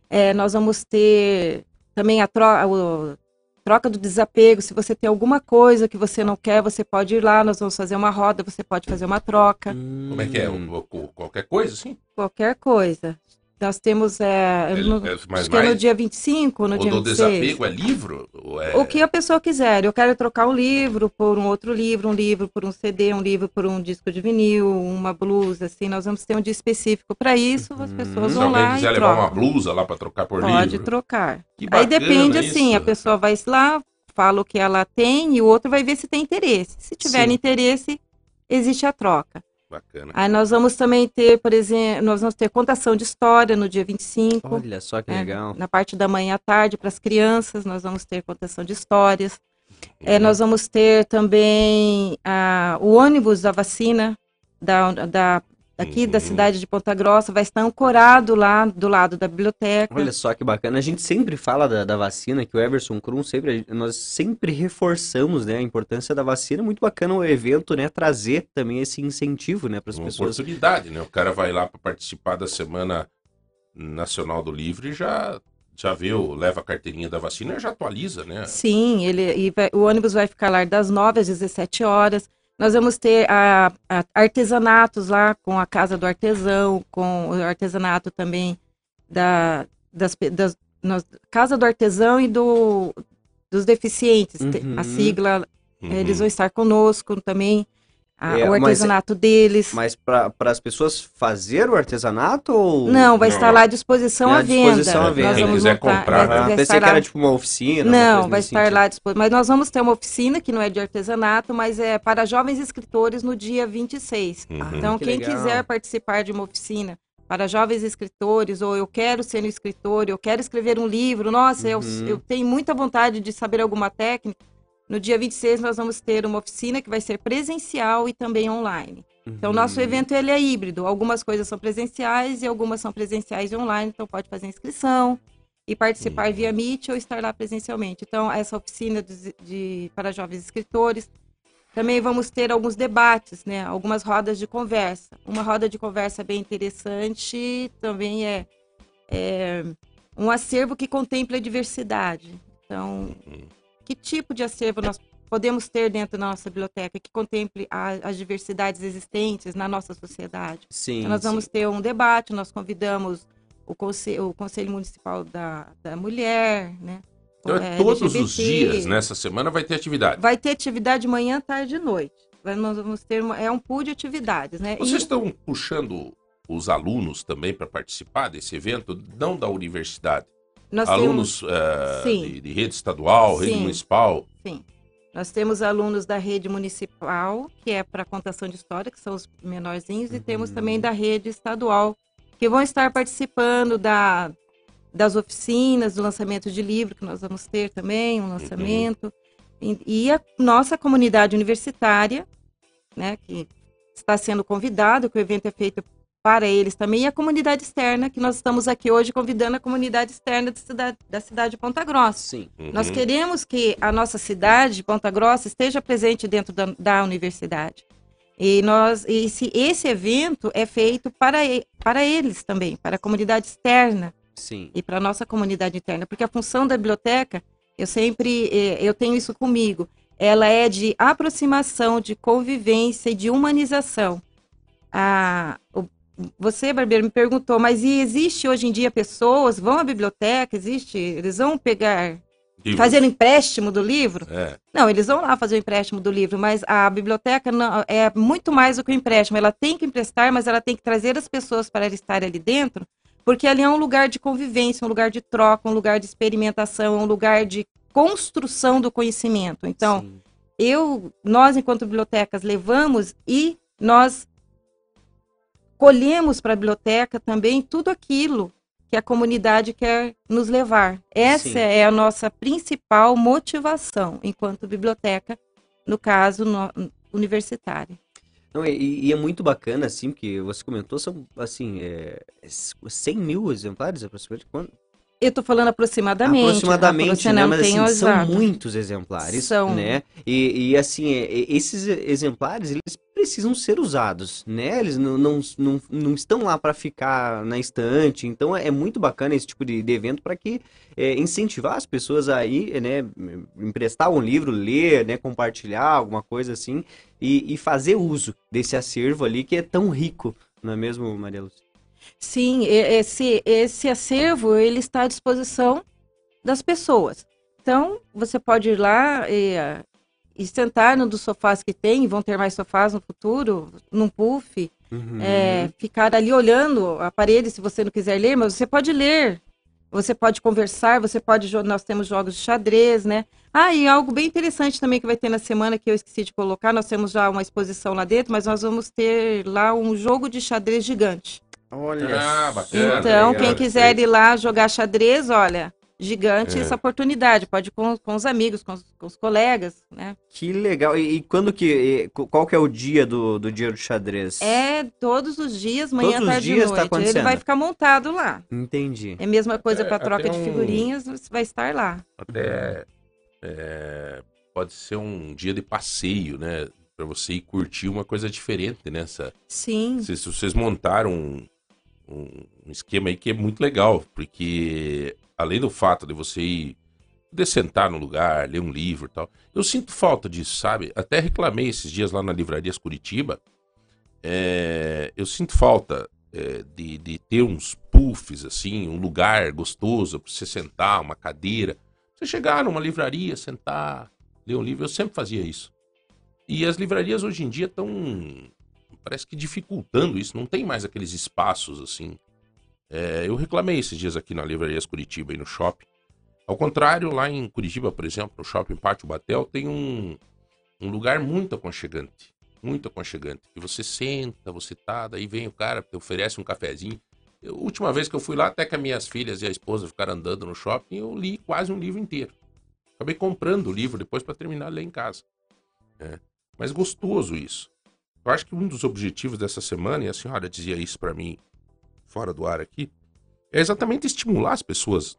É, nós vamos ter também a troca, troca do desapego. Se você tem alguma coisa que você não quer, você pode ir lá, nós vamos fazer uma roda, você pode fazer uma troca, Como é que é? O- o- qualquer coisa, assim? qualquer coisa. Nós temos, é, É- no, mas acho que é no dia 25, no o dia do 26. desapego é livro? É... O que a pessoa quiser. Eu quero trocar um livro por um outro livro, um livro por um CD, um livro por um disco de vinil, uma blusa, assim. Nós vamos ter um dia específio para isso. As pessoas Se vão lá quiser e levar uma blusa lá para trocar por Pode livro. trocar. Que Aí depende assim, isso. a pessoa vai lá, fala o que ela tem e o outro vai ver se tem interesse. Se tiver Sim. interesse, existe a troca. Bacana. Aí nós vamos também ter, por exemplo, nós vamos ter contação de história no dia 25. Olha só que É, legal. Na parte da manhã à tarde, para as crianças, nós vamos ter contação de histórias. É, nós vamos ter também ah, o ônibus da vacina da, da, aqui da Uhum. cidade de Ponta Grossa, vai estar ancorado lá do lado da biblioteca. Olha só que bacana. A gente sempre fala da, da vacina, que o Everson Krum sempre, nós sempre reforçamos, né, a importância da vacina. Muito bacana o evento, né, trazer também esse incentivo, né, para as Uma pessoas. oportunidade, né? O cara vai lá para participar da Semana Nacional do Livro e já, já vê, o- leva a carteirinha da vacina e já atualiza, né? Sim, ele, e vai- o ônibus vai ficar lá das 9 às 17 horas. Nós vamos ter a, a- artesanatos lá com a Casa do Artesão, com o artesanato também da das, das nós- Casa do Artesão e do, dos deficientes. Te- Uhum. A sigla Uhum. Eles vão estar conosco também, a- É, o mas- artesanato deles. Mas para as pessoas fazer o artesanato ou... Não, vai Não. estar lá à disposição À à venda. disposição à venda. Nós Quem quiser montar- comprar, vai- Ah, vai pensei estar que era lá- tipo uma oficina. uma Não, coisa vai estar sentido. lá à disposição. Mas nós vamos ter uma oficina que não é de artesanato, mas é para jovens escritores no dia 26. Uhum. Então, que quem legal. quiser participar de uma oficina para jovens escritores, ou eu quero ser um escritor, eu quero escrever um livro, nossa, eu, Uhum. eu tenho muita vontade de saber alguma técnica. No dia 26 nós vamos ter uma oficina que vai ser presencial e também online. Então, o nosso Uhum. evento ele é híbrido. Algumas coisas são presenciais e algumas são presenciais e online. Então, pode fazer inscrição e participar via Meet ou estar lá presencialmente. Então, essa oficina de, de- para jovens escritores. Também vamos ter alguns debates, né? Algumas rodas de conversa. Uma roda de conversa bem interessante também é, é um acervo que contempla a diversidade. Então, Uhum. Que tipo de acervo nós podemos ter dentro da nossa biblioteca que contemple a- as diversidades existentes na nossa sociedade? Sim, Então, nós vamos sim. ter um debate, nós convidamos o, conse o Conselho Municipal da, da Mulher, né? Então, é todos os LGBT. dias, nessa semana, vai ter atividade. Vai ter atividade de manhã, tarde e noite. Nós vamos ter uma, é um pool de atividades, né? Vocês E- estão puxando os alunos também para participar desse evento, não da universidade. Nós alunos eh, Sim. de, de rede estadual, rede Sim. municipal. Sim. Nós temos alunos da rede municipal, que é para contação de história, que são os menorzinhos, e temos Uhum. também da rede estadual, que vão estar participando da, das oficinas, do lançamento de livro, que nós vamos ter também, um lançamento. E, e a nossa comunidade universitária, né, que está sendo convidado, que o evento é feito para eles também, e a comunidade externa, que nós estamos aqui hoje convidando a comunidade externa da cidade, da cidade de Ponta Grossa. Sim. Nós Uhum. queremos que a nossa cidade, Ponta Grossa, esteja presente dentro da, da universidade. E nós, esse, esse evento é feito para, e- para eles também, para a comunidade externa Sim. e para a nossa comunidade interna, porque a função da biblioteca, eu sempre, eh, eu tenho isso comigo, ela é de aproximação, de convivência e de humanização. O- você, Barbeiro, me perguntou, mas e existe hoje em dia pessoas, vão à biblioteca, existe, eles vão pegar Livros. fazer empréstimo do livro? É. Não, eles vão lá fazer o empréstimo do livro, mas a biblioteca não, é muito mais do que o empréstimo. Ela tem que emprestar, mas ela tem que trazer as pessoas para estarem ali dentro, porque ali é um lugar de convivência, um lugar de troca, um lugar de experimentação, um lugar de construção do conhecimento. Então, Sim. eu, nós enquanto bibliotecas levamos e nós colhemos para a biblioteca também tudo aquilo que a comunidade quer nos levar. Essa Sim. é a nossa principal motivação enquanto biblioteca, no caso no- universitária. Não, e, e é muito bacana, assim, porque você comentou, são, assim, é, 100 mil exemplares, aproximadamente? Quanto? Eu estou falando aproximadamente. Aproximadamente, você né? Mas assim, são muitos exemplares, São. né? E, e, assim, é, é, esses exemplares, eles precisam ser usados, né? Eles não, não, não, não estão lá para ficar na estante. Então, é muito bacana esse tipo de, de evento para que é, incentivar as pessoas a ir, né? Emprestar um livro, ler, né? Compartilhar alguma coisa assim e, e fazer uso desse acervo ali que é tão rico, não é mesmo, Maria Lúcia? Sim, esse, esse acervo ele está à disposição das pessoas. Então, você pode ir lá e, ah, e sentar num dos sofás que tem, vão ter mais sofás no futuro, num puff, Uhum. é, ficar ali olhando a parede se você não quiser ler, mas você pode ler. Você pode conversar, você pode. Nós temos jogos de xadrez, né? Ah, e algo bem interessante também que vai ter na semana que eu esqueci de colocar. Nós temos já uma exposição lá dentro, mas nós vamos ter lá um jogo de xadrez gigante. Olha Ah, bacana. Então, legal, quem quiser ir lá jogar xadrez, olha, gigante É. essa oportunidade. Pode ir com, com os amigos, com os, com os colegas, né? Que legal. E, e quando que. e qual que é o dia do, do dia do xadrez? É todos os dias, manhã, Todos os tarde dias e tá noite. Ele acontecendo. vai ficar montado lá. Entendi. É a mesma coisa Até- para troca de um- figurinhas, você vai estar lá. Até é, pode ser um dia de passeio, né? Pra você ir curtir uma coisa diferente nessa. Sim. Se, se vocês montaram um, esquema aí que é muito legal, porque além do fato de você ir poder sentar no lugar, ler um livro e tal, eu sinto falta disso, sabe? Até reclamei esses dias lá na Livrarias Curitiba. é, eu sinto falta é, de, de ter uns puffs, assim, um lugar gostoso pra você sentar, uma cadeira. Você chegar numa livraria, sentar, ler um livro. Eu sempre fazia isso. E as livrarias hoje em dia estão, parece que dificultando isso. Não tem mais aqueles espaços assim. É, eu reclamei esses dias aqui na Livrarias Curitiba e no shopping. Ao contrário, lá em Curitiba, por exemplo, no shopping Pátio Batel, tem um, um lugar muito aconchegante. Muito aconchegante. Que você senta, você tá, daí vem o cara, te oferece um cafezinho. Eu, última vez que eu fui lá, até que as minhas filhas e a esposa ficaram andando no shopping, eu li quase um livro inteiro. Acabei comprando o livro depois para terminar ler em casa. É. Mas gostoso isso. Eu acho que um dos objetivos dessa semana, e a senhora dizia isso para mim fora do ar aqui, é exatamente estimular as pessoas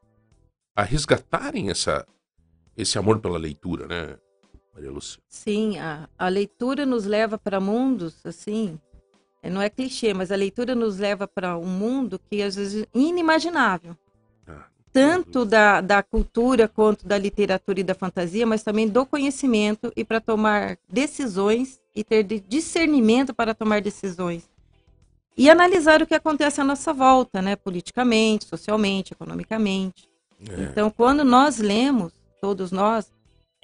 a resgatarem essa, esse amor pela leitura, né, Maria Lúcia? Sim, a, a leitura nos leva para mundos, assim, é, não é clichê, mas a leitura nos leva para um mundo que às vezes é inimaginável. Ah, Tanto da, da cultura quanto da literatura e da fantasia, mas também do conhecimento e para tomar decisões e ter de discernimento para tomar decisões. E analisar o que acontece à nossa volta, né? Politicamente, socialmente, economicamente. é. Então, quando nós lemos, todos nós,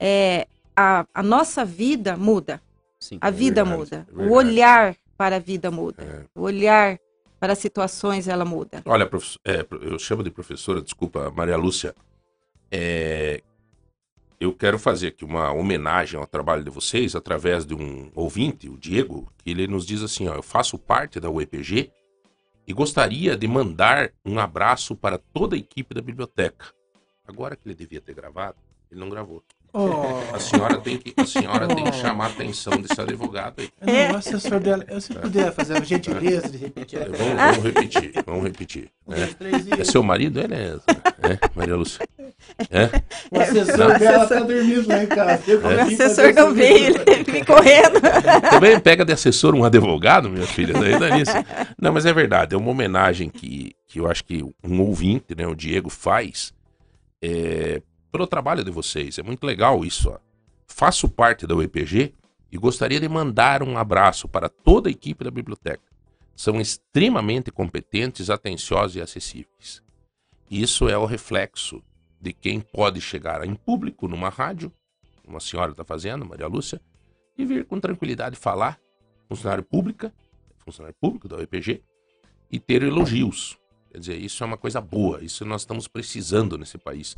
é, a, a nossa vida muda. Sim. A vida verdade, muda. é o olhar para a vida muda. É. O olhar para as situações, ela muda. Olha, profe- é, eu chamo de professora, desculpa, Maria Lúcia. É, eu quero fazer aqui uma homenagem ao trabalho de vocês através de um ouvinte, o Diego, que ele nos diz assim: ó, eu faço parte da UEPG e gostaria de mandar um abraço para toda a equipe da biblioteca. Agora que ele devia ter gravado, ele não gravou. Oh, A senhora tem que, a senhora tem que chamar a atenção desse advogado aí. não, o assessor dela. Eu, se puder fazer a gentileza de repetir. É, Vamos, vamos repetir, vamos repetir. Um, né? dois, três e- É seu marido, é, né? É, Maria Lúcia. É? O assessor dela tá dormindo lá em casa. Eu O assessor não veio, ele me correndo. Também pega de assessor um advogado, minha filha, daí dá nisso. Não, mas é verdade, é uma homenagem que, que eu acho que um ouvinte, né, o Diego, faz é, pelo trabalho de vocês. É muito legal isso, ó. Faço parte da UEPG e gostaria de mandar um abraço para toda a equipe da biblioteca. São extremamente competentes, atenciosos e acessíveis. Isso é o reflexo de quem pode chegar em público numa rádio, como a senhora está fazendo, Maria Lúcia, e vir com tranquilidade falar, funcionário pública, funcionário público da UEPG, e ter elogios. Quer dizer, isso é uma coisa boa, isso nós estamos precisando nesse país.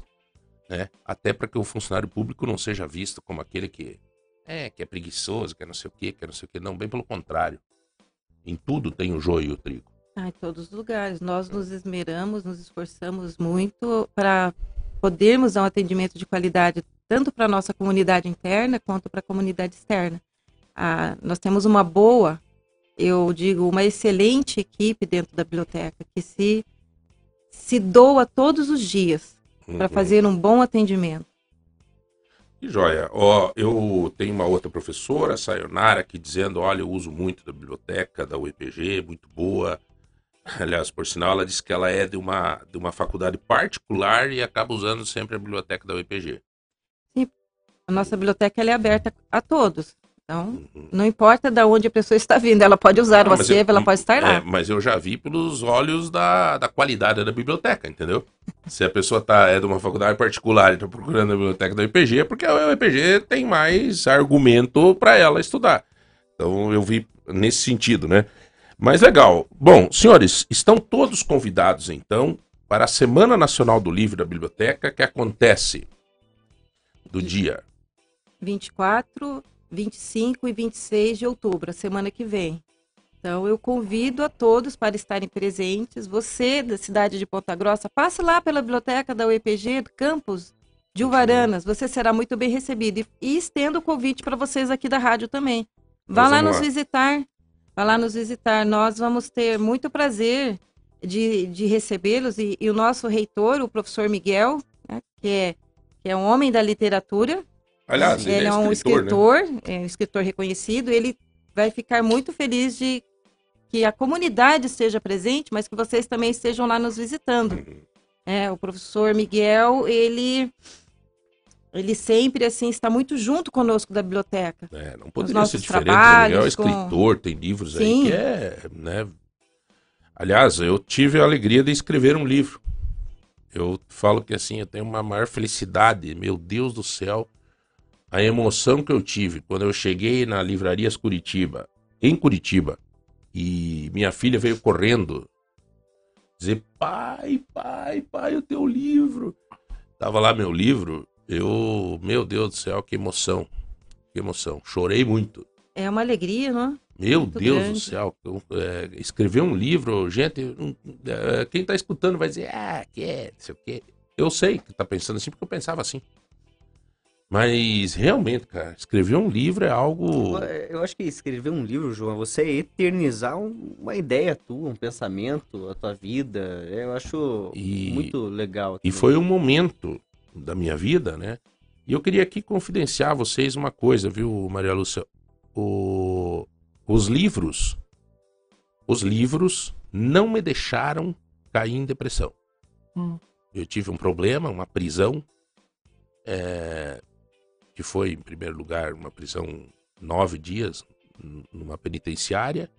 Né? Até para que o funcionário público não seja visto como aquele que é, que é preguiçoso, que é não sei o quê, que é não sei o quê. Não, bem pelo contrário. Em tudo tem o joio e o trigo. Ah, em todos os lugares. Nós nos esmeramos, nos esforçamos muito para podermos dar um atendimento de qualidade tanto para a nossa comunidade interna quanto para a comunidade externa. Ah, nós temos uma boa, eu digo, uma excelente equipe dentro da biblioteca que se, se doa todos os dias para Uhum. fazer um bom atendimento. Que joia. Ó, eu tenho uma outra professora, Sayonara, aqui dizendo, olha, eu uso muito da biblioteca da UEPG, muito boa. Aliás, por sinal, ela disse que ela é de uma, de uma faculdade particular e acaba usando sempre a biblioteca da UEPG. A nossa biblioteca é aberta a todos. Então, Uhum. não importa de onde a pessoa está vindo, ela pode usar Não, o mas acervo, eu- ela pode estar lá. É, mas eu já vi pelos olhos da, da qualidade da biblioteca, entendeu? *laughs* Se a pessoa tá, é de uma faculdade particular e está procurando a biblioteca da UEPG, é porque a UEPG tem mais argumento para ela estudar. Então eu vi nesse sentido, né? Mas legal. Bom, senhores, estão todos convidados então para a Semana Nacional do Livro da Biblioteca, que acontece do dia 24, 25 e 26 de outubro, a semana que vem. Então, eu convido a todos para estarem presentes. Você, da cidade de Ponta Grossa, passe lá pela biblioteca da UEPG, do campus de Uvaranas. Você será muito bem recebido. E, e estendo o convite para vocês aqui da rádio também. Vá Nós lá nos lá. visitar. Vá lá nos visitar. Nós vamos ter muito prazer de, de recebê-los. E, e o nosso reitor, o professor Miguel, né, que, é, que é um homem da literatura, Aliás, ele, ele, é, um escritor, né? escritor, é um escritor reconhecido. Ele vai ficar muito feliz de que a comunidade esteja presente, mas que vocês também estejam lá nos visitando. Uhum. É, o professor Miguel, ele ele sempre assim está muito junto conosco da biblioteca. É, não poderia ser diferente. né? Ele é trabalhos, com- escritor, tem livros aí Sim. que é, né? Aliás, eu tive a alegria de escrever um livro. Eu falo que assim, eu tenho uma maior felicidade, meu Deus do céu. a emoção que eu tive quando eu cheguei na Livrarias Curitiba, em Curitiba, e minha filha veio correndo dizer: pai, pai, pai, o teu livro. Tava lá meu livro, eu, meu Deus do céu, que emoção, que emoção. Chorei muito. É uma alegria, não? Meu Muito Deus grande. do céu, eu, é, escrever um livro, gente, hum, é, quem tá escutando vai dizer, ah, que é, não sei o quê. Eu sei que tá pensando assim, porque eu pensava assim. Mas realmente, cara, escrever um livro é algo. Eu acho que escrever um livro, João, é você eternizar um- uma ideia tua, um pensamento, a tua vida. Eu acho E- muito legal. E foi um momento da minha vida, né? E eu queria aqui confidenciar a vocês uma coisa, viu, Maria Lúcia? O- Os livros, os livros não me deixaram cair em depressão. Hum. Eu tive um problema, uma prisão, é, que foi, em primeiro lugar, uma prisão nove dias numa penitenciária.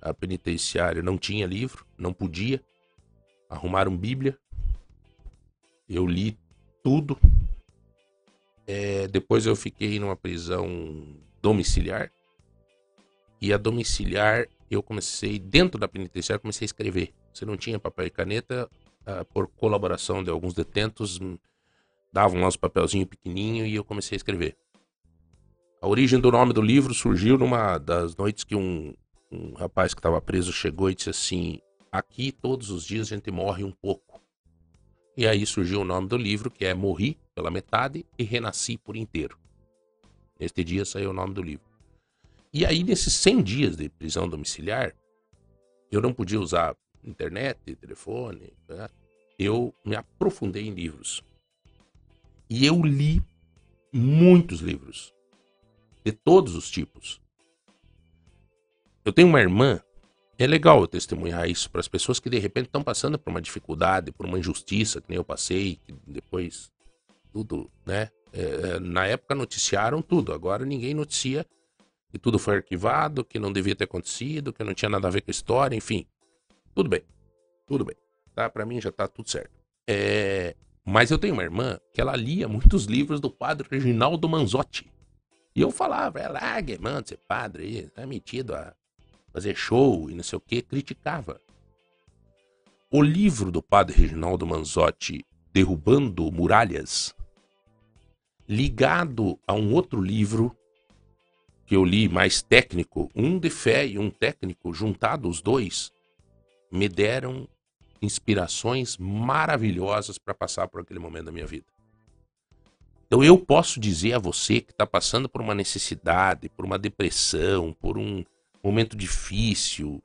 A penitenciária não tinha livro, não podia. Arrumaram Bíblia. Eu li tudo. É, depois eu fiquei numa prisão domiciliar. E a domiciliar eu comecei, dentro da penitenciária, comecei a escrever. Você não tinha papel e caneta, ah, por colaboração de alguns detentos, hum, davam lá os papelzinhos pequenininho e eu comecei a escrever. A origem do nome do livro surgiu numa das noites que um, um rapaz que estava preso chegou e disse assim: Aqui todos os dias a gente morre um pouco. E aí surgiu o nome do livro, que é Morri pela metade e Renasci por inteiro. Neste dia saiu o nome do livro. E aí, nesses 100 dias de prisão domiciliar, eu não podia usar internet, telefone, né? eu me aprofundei em livros. E eu li muitos livros, de todos os tipos. Eu tenho uma irmã, é legal eu testemunhar isso para as pessoas que de repente estão passando por uma dificuldade, por uma injustiça, que nem eu passei, que depois tudo, né? É, na época noticiaram tudo, agora ninguém noticia que tudo foi arquivado, que não devia ter acontecido, que não tinha nada a ver com a história, enfim. Tudo bem, tudo bem. Tá? Para mim já tá tudo certo. É, mas eu tenho uma irmã que ela lia muitos livros do padre Reginaldo Manzotti. E eu falava, é larga, mano, ser padre tá metido a fazer show e não sei o que, criticava. O livro do padre Reginaldo Manzotti, Derrubando Muralhas, ligado a um outro livro que eu li mais técnico, um de fé e um técnico, juntado os dois, me deram inspirações maravilhosas para passar por aquele momento da minha vida. Então eu posso dizer a você que está passando por uma necessidade, por uma depressão, por um momento difícil,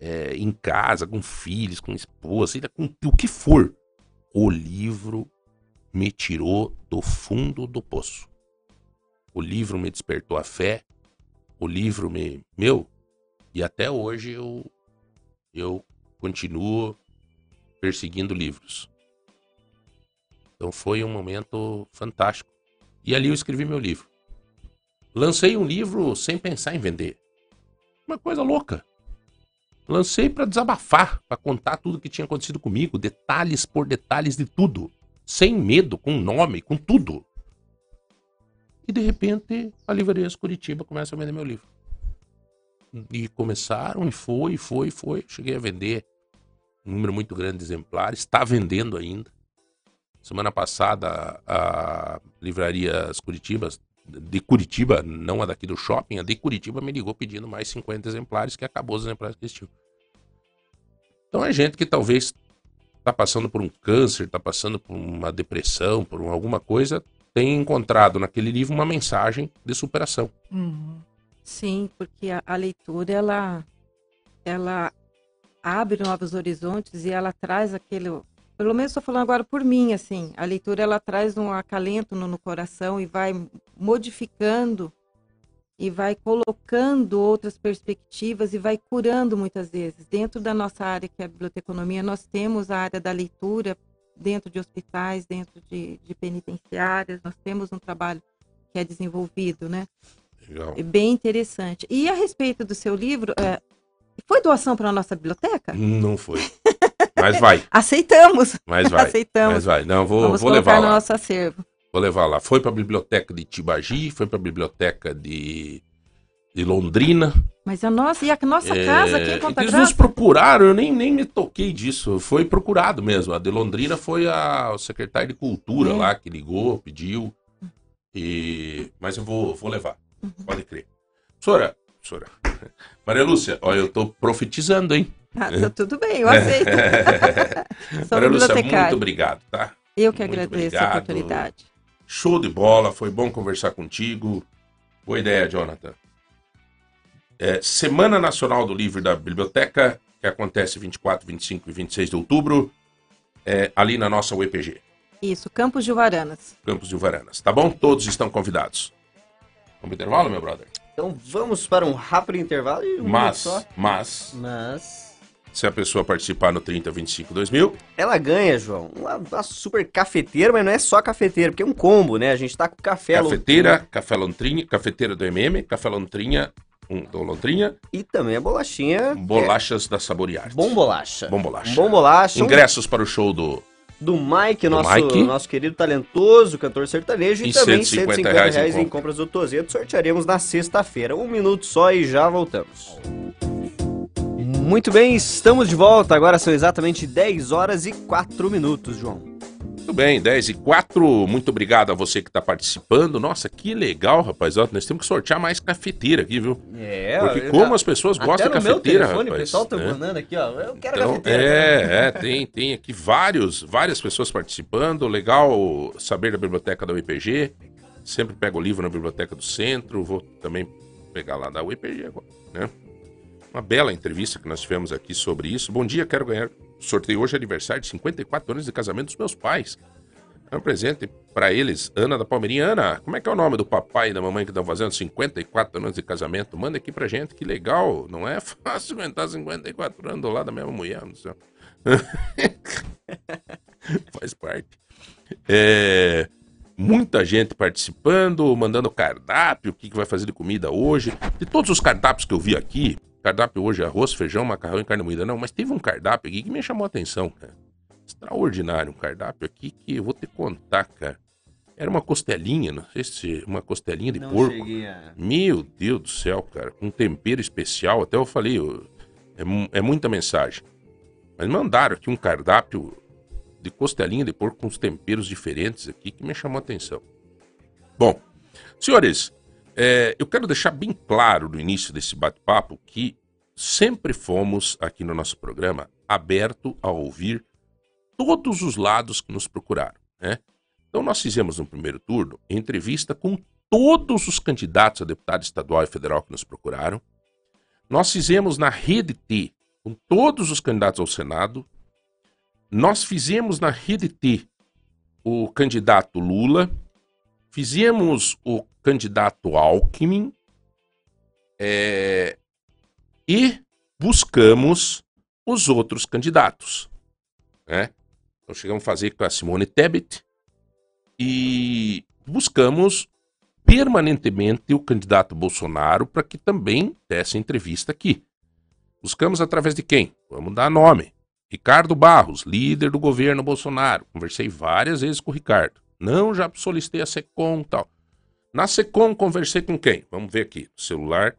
é, em casa, com filhos, com esposa, seja com o que for, o livro me tirou do fundo do poço. O livro me despertou a fé, o livro me. Meu, e até hoje eu, eu continuo perseguindo livros. Então foi um momento fantástico. E ali eu escrevi meu livro. Lancei um livro sem pensar em vender. Uma coisa louca. Lancei para desabafar, para contar tudo que tinha acontecido comigo, detalhes por detalhes de tudo, sem medo, com nome, com tudo. E de repente, a Livrarias Curitiba começa a vender meu livro. E começaram, e foi, foi, foi. Cheguei a vender um número muito grande de exemplares, está vendendo ainda. Semana passada, a Livrarias Curitiba, de Curitiba, não a daqui do shopping, a de Curitiba me ligou pedindo mais 50 exemplares, que acabou os exemplares que eles tinham. Então é gente que talvez está passando por um câncer, está passando por uma depressão, por alguma coisa, tem encontrado naquele livro uma mensagem de superação. Uhum. Sim, porque a, a leitura ela ela abre novos horizontes e ela traz aquele, pelo menos estou falando agora por mim, assim, a leitura ela traz um acalento no, no coração e vai modificando e vai colocando outras perspectivas e vai curando muitas vezes. Dentro da nossa área que é a biblioteconomia, nós temos a área da leitura dentro de hospitais, dentro de, de penitenciárias, nós temos um trabalho que é desenvolvido, né? Legal. É bem interessante. E a respeito do seu livro, é, foi doação para a nossa biblioteca? Não foi. *laughs* Mas vai, Aceitamos, mas vai. aceitamos. Mas vai. Não, vou, Vamos vou levar no lá. nosso acervo. Vou levar lá. Foi pra biblioteca de Tibagi, foi pra biblioteca de, de Londrina. Mas a nossa, e a nossa casa aqui em Ponta Eles nos procuraram, eu nem, nem me toquei disso. Foi procurado mesmo. A de Londrina foi a, o secretário de Cultura É. lá que ligou, pediu. E... Mas eu vou, vou levar. Uhum. Pode crer. Sora, Sora. *laughs* Maria Lúcia, olha, eu tô profetizando, hein? Ah, tá tudo bem, eu aceito. *laughs* Sou Maria Lúcia, muito obrigado, tá? Eu que Muito agradeço a obrigado. oportunidade. Show de bola, foi bom conversar contigo. Boa ideia, Jonathan. É, Semana Nacional do Livro da Biblioteca, que acontece 24, 25 e 26 de outubro, é, ali na nossa UEPG, Isso, Campos de Varanas. Campos de Varanas. Tá bom? Todos estão convidados. Vamos intervalo, meu brother? Então vamos para um rápido intervalo e um Mas, só. mas, Mas se a pessoa participar no 30, 25, 2000, ela ganha, João, uma, uma super cafeteira, mas não é só cafeteira, porque é um combo, né? A gente tá com café cafeteira, café lontrinha, cafeteira do MM, café lontrinha, um do lontrinha, e também a bolachinha. bolachas da Saborearte. É, bom bolacha. Bom bolacha. Bom bolacha. Ingressos para o show do do Mike, Do nosso, Mike. nosso querido talentoso cantor sertanejo, e, E também 150 150 reais reais, em em compras do Tozeto. Sortearemos na sexta-feira. Um minuto só e já voltamos. Muito bem, estamos de volta. Agora são exatamente 10 horas e 4 minutos, João. Muito bem, 10 e 4. Muito obrigado a você que está participando. Nossa, que legal, rapaz. Nós temos que sortear mais cafeteira aqui, viu? É, Porque como as pessoas gostam de cafeteira, telefone, o rapaz. pessoal tá né? mandando aqui, ó. Eu quero Então, cafeteira. é, é, tem, tem aqui vários, várias pessoas participando. Legal saber da biblioteca da UEPG. Sempre pego o livro na biblioteca do centro. Vou também pegar lá da UEPG agora, né? Uma bela entrevista que nós tivemos aqui sobre isso. Bom dia, quero ganhar. Sorteio hoje aniversário de 54 anos de casamento dos meus pais. É um presente para eles, Ana da Palmeirinha. Ana, como é que é o nome do papai e da mamãe que estão fazendo 54 anos de casamento? Manda aqui pra gente, que legal. Não é fácil aguentar 54 anos do lado da mesma mulher, não sei. *laughs* Faz parte. É, muita gente participando, mandando cardápio, o que, que vai fazer de comida hoje. De todos os cardápios que eu vi aqui, cardápio hoje é arroz, feijão, macarrão e carne moída. Não, mas teve um cardápio aqui que me chamou a atenção, cara. Extraordinário, um cardápio aqui que eu vou te contar, cara. Era uma costelinha, não sei se uma costelinha de Não porco. a... Meu Deus do céu, cara. Um tempero especial. Até eu falei, eu- é, é muita mensagem. Mas mandaram aqui um cardápio de costelinha de porco com uns temperos diferentes aqui que me chamou a atenção. Bom, senhores, é, eu quero deixar bem claro no início desse bate-papo que sempre fomos aqui no nosso programa aberto a ouvir todos os lados que nos procuraram, né? Então nós fizemos no primeiro turno entrevista com todos os candidatos a deputado estadual e federal que nos procuraram. Nós fizemos na Rede T com todos os candidatos ao Senado. Nós fizemos na Rede T o candidato Lula. Fizemos o candidato Alckmin. é, e buscamos os outros candidatos. Né? Então chegamos a fazer com a Simone Tebet e buscamos permanentemente o candidato Bolsonaro para que também desse entrevista aqui. Buscamos através de quem? Vamos dar nome. Ricardo Barros, líder do governo Bolsonaro. Conversei várias vezes com o Ricardo. Não, já solicitei a SECOM tal. Na SECOM conversei com quem? Vamos ver aqui. Celular.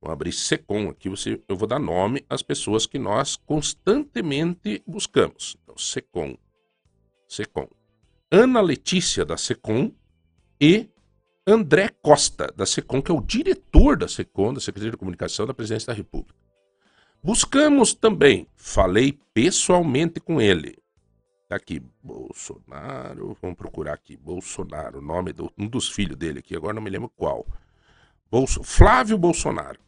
Vamos abrir SECOM aqui. Você, eu vou dar nome às pessoas que nós constantemente buscamos. Então, SECOM. SECOM. Ana Letícia da SECOM e André Costa da SECOM, que é o diretor da SECOM, da Secretaria de Comunicação da Presidência da República. Buscamos também, falei pessoalmente com ele. Tá aqui, Bolsonaro, vamos procurar aqui, Bolsonaro, o nome de um dos filhos dele aqui, agora não me lembro qual. Bolso, Flávio Bolsonaro.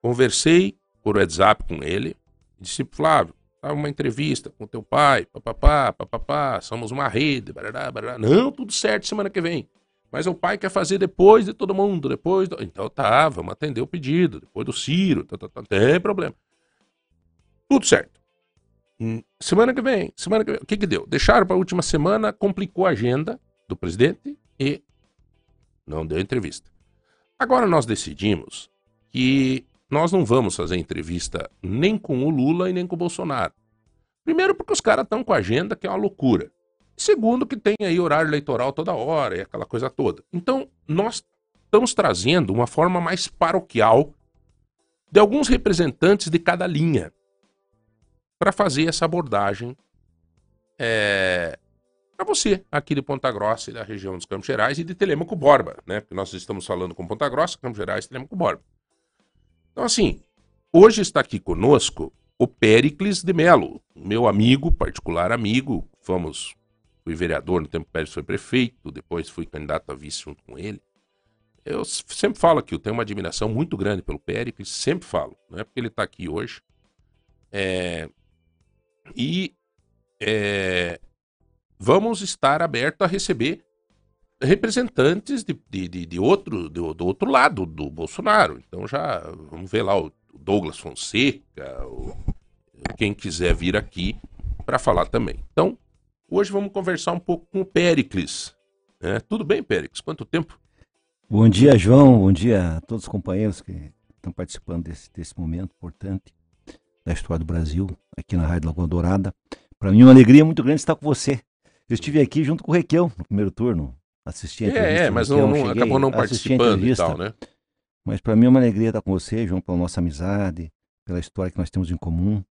Conversei por WhatsApp com ele, disse, Flávio, tá uma entrevista com teu pai, papapá, papapá, somos uma rede, barará, barará. Não, tudo certo semana que vem. Mas o pai quer fazer depois de todo mundo, depois do... Então tá, vamos atender o pedido, depois do Ciro, tá, tá, tá, não tem problema. Tudo certo. Hum, Semana que vem, semana que vem, o que que deu? Deixaram para a última semana, complicou a agenda do presidente e não deu entrevista. Agora nós decidimos que nós não vamos fazer entrevista nem com o Lula e nem com o Bolsonaro. Primeiro porque os caras estão com a agenda que é uma loucura. Segundo, que tem aí horário eleitoral toda hora e aquela coisa toda. Então, nós estamos trazendo uma forma mais paroquial de alguns representantes de cada linha para fazer essa abordagem é, para você, aqui de Ponta Grossa e da região dos Campos Gerais e de Telemaco Borba, né? Porque nós estamos falando com Ponta Grossa, Campos Gerais e Telemaco Borba. Então, assim, hoje está aqui conosco o Péricles de Melo, meu amigo, particular amigo. Fomos, fui vereador no tempo que Péricles foi prefeito, depois fui candidato a vice junto com ele. Eu sempre falo aqui, eu tenho uma admiração muito grande pelo Péricles, sempre falo, não é porque ele está aqui hoje. É, e é, vamos estar abertos a receber representantes de, de, de, de outro, do, outro lado do Bolsonaro. Então já vamos ver lá o Douglas Fonseca, o, quem quiser vir aqui para falar também. Então, hoje vamos conversar um pouco com o Péricles. É, tudo bem, Péricles? Quanto tempo? Bom dia, João. Bom dia a todos os companheiros que estão participando desse, desse momento importante da história do Brasil, aqui na Rádio Lagoa Dourada. Para mim é uma alegria muito grande estar com você. Eu estive aqui junto com o Requião no primeiro turno, assisti a entrevista. É, é mas não, não cheguei, acabou não participando e tal, né? Mas para mim é uma alegria estar com você, João, pela nossa amizade, pela história que nós temos em comum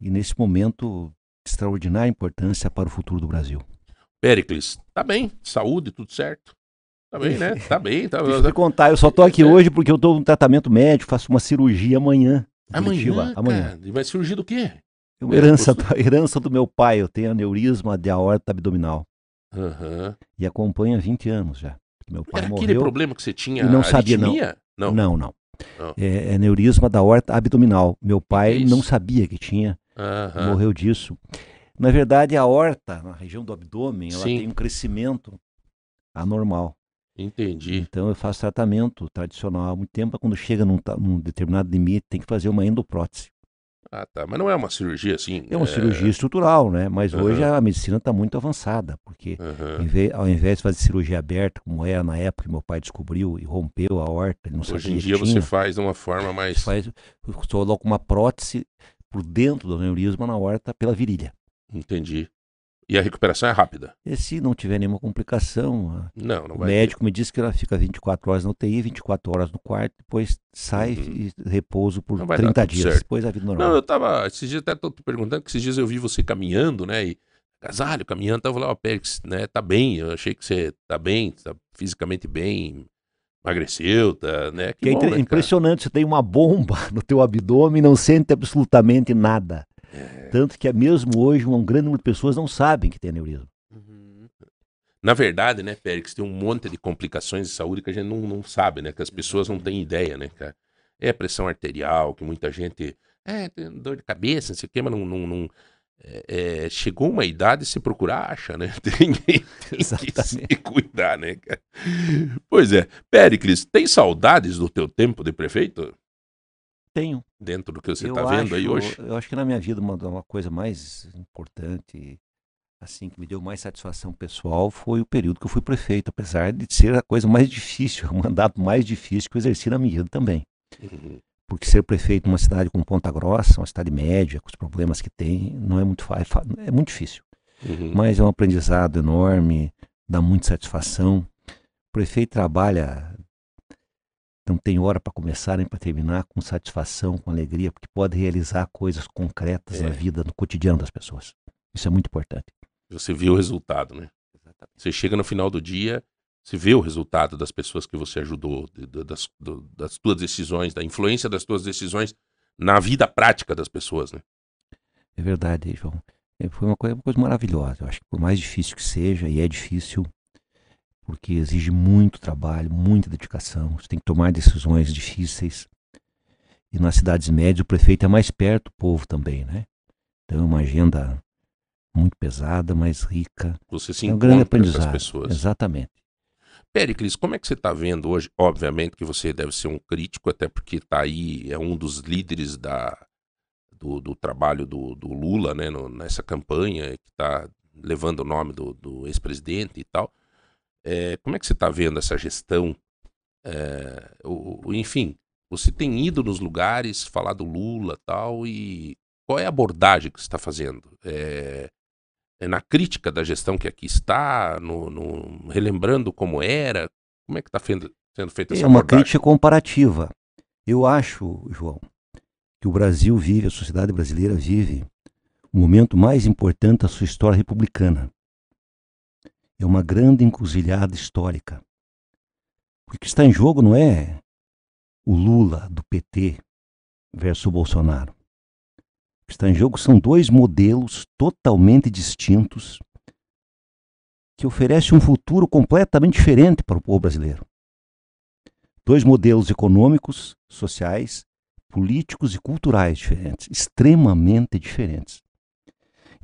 e nesse momento de extraordinária importância para o futuro do Brasil. Péricles, tá bem, saúde, tudo certo. Tá bem, né? *laughs* Tá bem. Tá... Deixa eu te contar, eu só tô aqui é. hoje porque eu tô no tratamento médico, faço uma cirurgia amanhã. Amanhã, amanhã. E vai cirurgia do quê? Uma herança, *laughs* herança do meu pai, eu tenho aneurisma de aorta abdominal. Uhum. E acompanha 20 anos já. Meu pai Era morreu, aquele problema que você tinha e não sabia, não. Não, não. não. É, é aneurisma da aorta abdominal. Meu pai não sabia que tinha. Uhum. Morreu disso. Na verdade, a aorta, na região do abdômen, ela Sim. tem um crescimento anormal. Entendi. Então eu faço tratamento tradicional há muito tempo. Quando chega num, num determinado limite, tem que fazer uma endoprótese. Ah, tá. Mas não é uma cirurgia assim? É uma é... cirurgia estrutural, né? Mas Uhum. hoje a medicina está muito avançada, porque Uhum. ao invés de fazer cirurgia aberta, como era na época que meu pai descobriu e rompeu a aorta, ele não Hoje sabia em dia que você tinha, faz de uma forma mais. faz, coloca uma prótese por dentro do aneurisma na aorta pela virilha. Entendi. E a recuperação é rápida? E se não tiver nenhuma complicação, Não, não o médico me disse que ela fica 24 horas na UTI, 24 horas no quarto, depois sai Uhum. e repouso por Não vai dar 30 tudo dias, certo. depois a vida Não, normal. eu tava. Esses dias até tô te perguntando, que esses dias eu vi você caminhando, né? E. Casalho, caminhando, tava lá, ó, Pérez, né? Tá bem, eu achei que você tá bem, tá fisicamente bem, emagreceu, tá, né? Que é bom, inter- né, cara? impressionante, você tem uma bomba *laughs* no teu abdômen e não sente absolutamente nada. É. Tanto que é mesmo hoje um grande número de pessoas não sabem que tem aneurisma. Na verdade, né, Pérez, tem um monte de complicações de saúde que a gente não, não sabe, né? Que as pessoas não têm ideia, né, cara? É a pressão arterial, que muita gente. É, tem dor de cabeça, não sei o quê, mas não. não, não- é, é, chegou uma idade, se procurar, acha, né? *laughs* Tem, tem que se cuidar, né, cara? Pois é. Péricles, tem saudades do teu tempo de prefeito? Tenho. Dentro do que você eu tá vendo aí hoje? Eu acho que na minha vida uma, uma coisa mais importante, assim, que me deu mais satisfação pessoal foi o período que eu fui prefeito, apesar de ser a coisa mais difícil, *laughs* o mandato mais difícil que eu exerci na minha vida também. Uhum. Porque ser prefeito numa cidade como Ponta Grossa, uma cidade média, com os problemas que tem, não é muito fácil, é muito difícil. Uhum. Mas é um aprendizado enorme, dá muita satisfação. O prefeito trabalha, não tem hora para começar nem para terminar, com satisfação, com alegria, porque pode realizar coisas concretas É. na vida, no cotidiano das pessoas. Isso é muito importante. Você viu o resultado, né? Você chega no final do dia, você vê o resultado das pessoas que você ajudou, das, das tuas decisões, da influência das tuas decisões na vida prática das pessoas, né? É verdade, João. É, Foi uma coisa, uma coisa maravilhosa. Eu acho que por mais difícil que seja, e é difícil, porque exige muito trabalho, muita dedicação. Você tem que tomar decisões difíceis. E nas cidades médias, o prefeito é mais perto do povo também, né? Então é uma agenda muito pesada, mas rica. Você se é um grande encontra com as aprendizado. pessoas. Exatamente. Péricles, como é que você está vendo hoje? Obviamente que você deve ser um crítico, até porque está aí, é um dos líderes da, do, do trabalho do, do Lula, né, no- nessa campanha, que está levando o nome do, do ex-presidente e tal. É, como é que você está vendo essa gestão? É, o, o- enfim, você tem ido nos lugares, falar do Lula e tal, e qual é a abordagem que você está fazendo? É, é na crítica da gestão que aqui está, no, no- relembrando como era? Como é que está sendo feita essa É uma abordagem? crítica comparativa. Eu acho, João, que o Brasil vive, a sociedade brasileira vive o momento mais importante da sua história republicana. É uma grande encruzilhada histórica. O que está em jogo não é o Lula do PT versus o Bolsonaro. O que está em jogo são dois modelos totalmente distintos que oferecem um futuro completamente diferente para o povo brasileiro dois modelos econômicos, sociais, políticos e culturais diferentes, extremamente diferentes.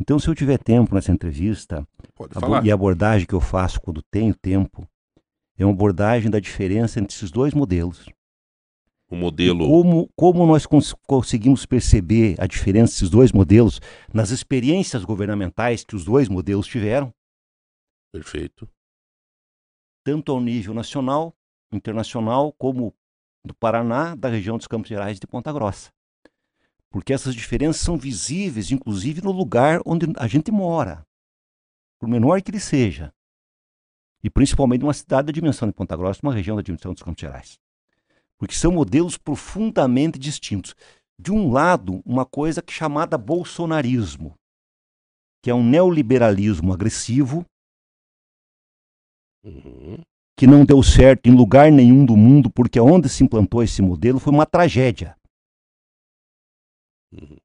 Então, se eu tiver tempo nessa entrevista, a e a abordagem que eu faço quando tenho tempo, é uma abordagem da diferença entre esses dois modelos. O modelo. Como, como nós cons- conseguimos perceber a diferença desses dois modelos nas experiências governamentais que os dois modelos tiveram, Perfeito. tanto ao nível nacional, internacional, como do Paraná, da região dos Campos Gerais e de Ponta Grossa. Porque essas diferenças são visíveis, inclusive no lugar onde a gente mora, por menor que ele seja. E principalmente numa cidade da dimensão de Ponta Grossa, uma região da dimensão dos Campos Gerais. Porque são modelos profundamente distintos. De um lado, uma coisa que é chamada bolsonarismo, que é um neoliberalismo agressivo, Uhum. que não deu certo em lugar nenhum do mundo, porque onde se implantou esse modelo foi uma tragédia. Uhum.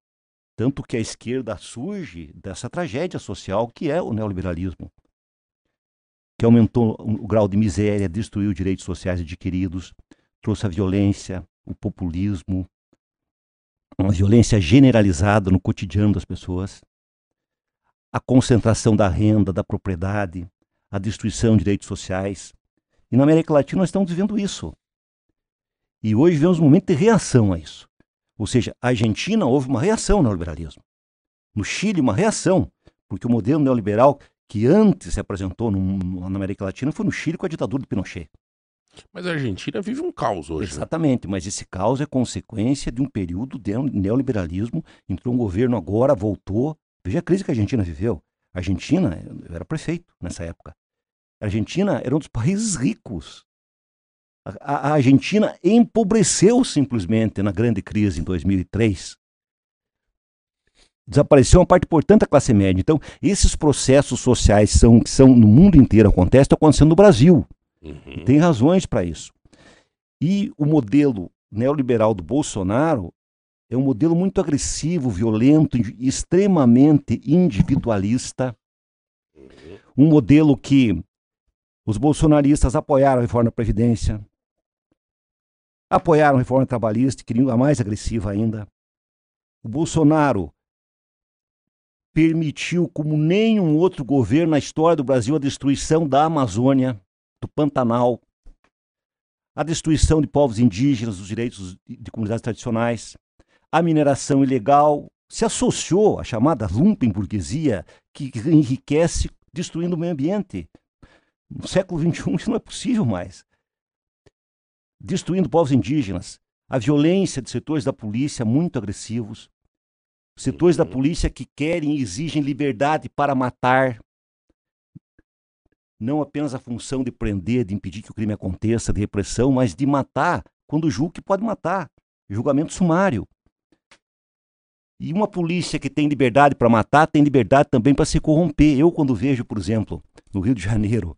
Tanto que a esquerda surge dessa tragédia social que é o neoliberalismo, que aumentou o grau de miséria, destruiu direitos sociais adquiridos, trouxe a violência, o populismo, uma violência generalizada no cotidiano das pessoas, a concentração da renda, da propriedade, a destruição de direitos sociais. E na América Latina nós estamos vivendo isso. E hoje vemos um momento de reação a isso. Ou seja, a Argentina houve uma reação ao neoliberalismo. No Chile, uma reação, porque o modelo neoliberal que antes se apresentou no- na América Latina foi no Chile com a ditadura do Pinochet. Mas a Argentina vive um caos hoje. né? Exatamente, mas esse caos é consequência de um período de neoliberalismo. Entrou um governo agora, voltou. Veja a crise que a Argentina viveu. A Argentina, eu era prefeito nessa época. A Argentina era um dos países ricos. A, Argentina empobreceu simplesmente na grande crise em 2003. Desapareceu uma parte importante da classe média. Então, esses processos sociais são, que são no mundo inteiro acontecem, estão acontecendo no Brasil. Uhum. Tem razões para isso. E o modelo neoliberal do Bolsonaro é um modelo muito agressivo, violento, extremamente individualista. Um modelo que os bolsonaristas apoiaram a reforma da Previdência, apoiaram a reforma trabalhista, queriam a mais agressiva ainda. O Bolsonaro permitiu, como nenhum outro governo na história do Brasil, a destruição da Amazônia do Pantanal, a destruição de povos indígenas, dos direitos de, de comunidades tradicionais, a mineração ilegal, se associou à chamada lumpen burguesia, que enriquece destruindo o meio ambiente. No século XXI isso não é possível mais. Destruindo povos indígenas, a violência de setores da polícia muito agressivos, setores da polícia que querem e exigem liberdade para matar, não apenas a função de prender, de impedir que o crime aconteça, de repressão, mas de matar quando julga que pode matar. Julgamento sumário. E uma polícia que tem liberdade para matar, tem liberdade também para se corromper. Eu, quando vejo, por exemplo, no Rio de Janeiro,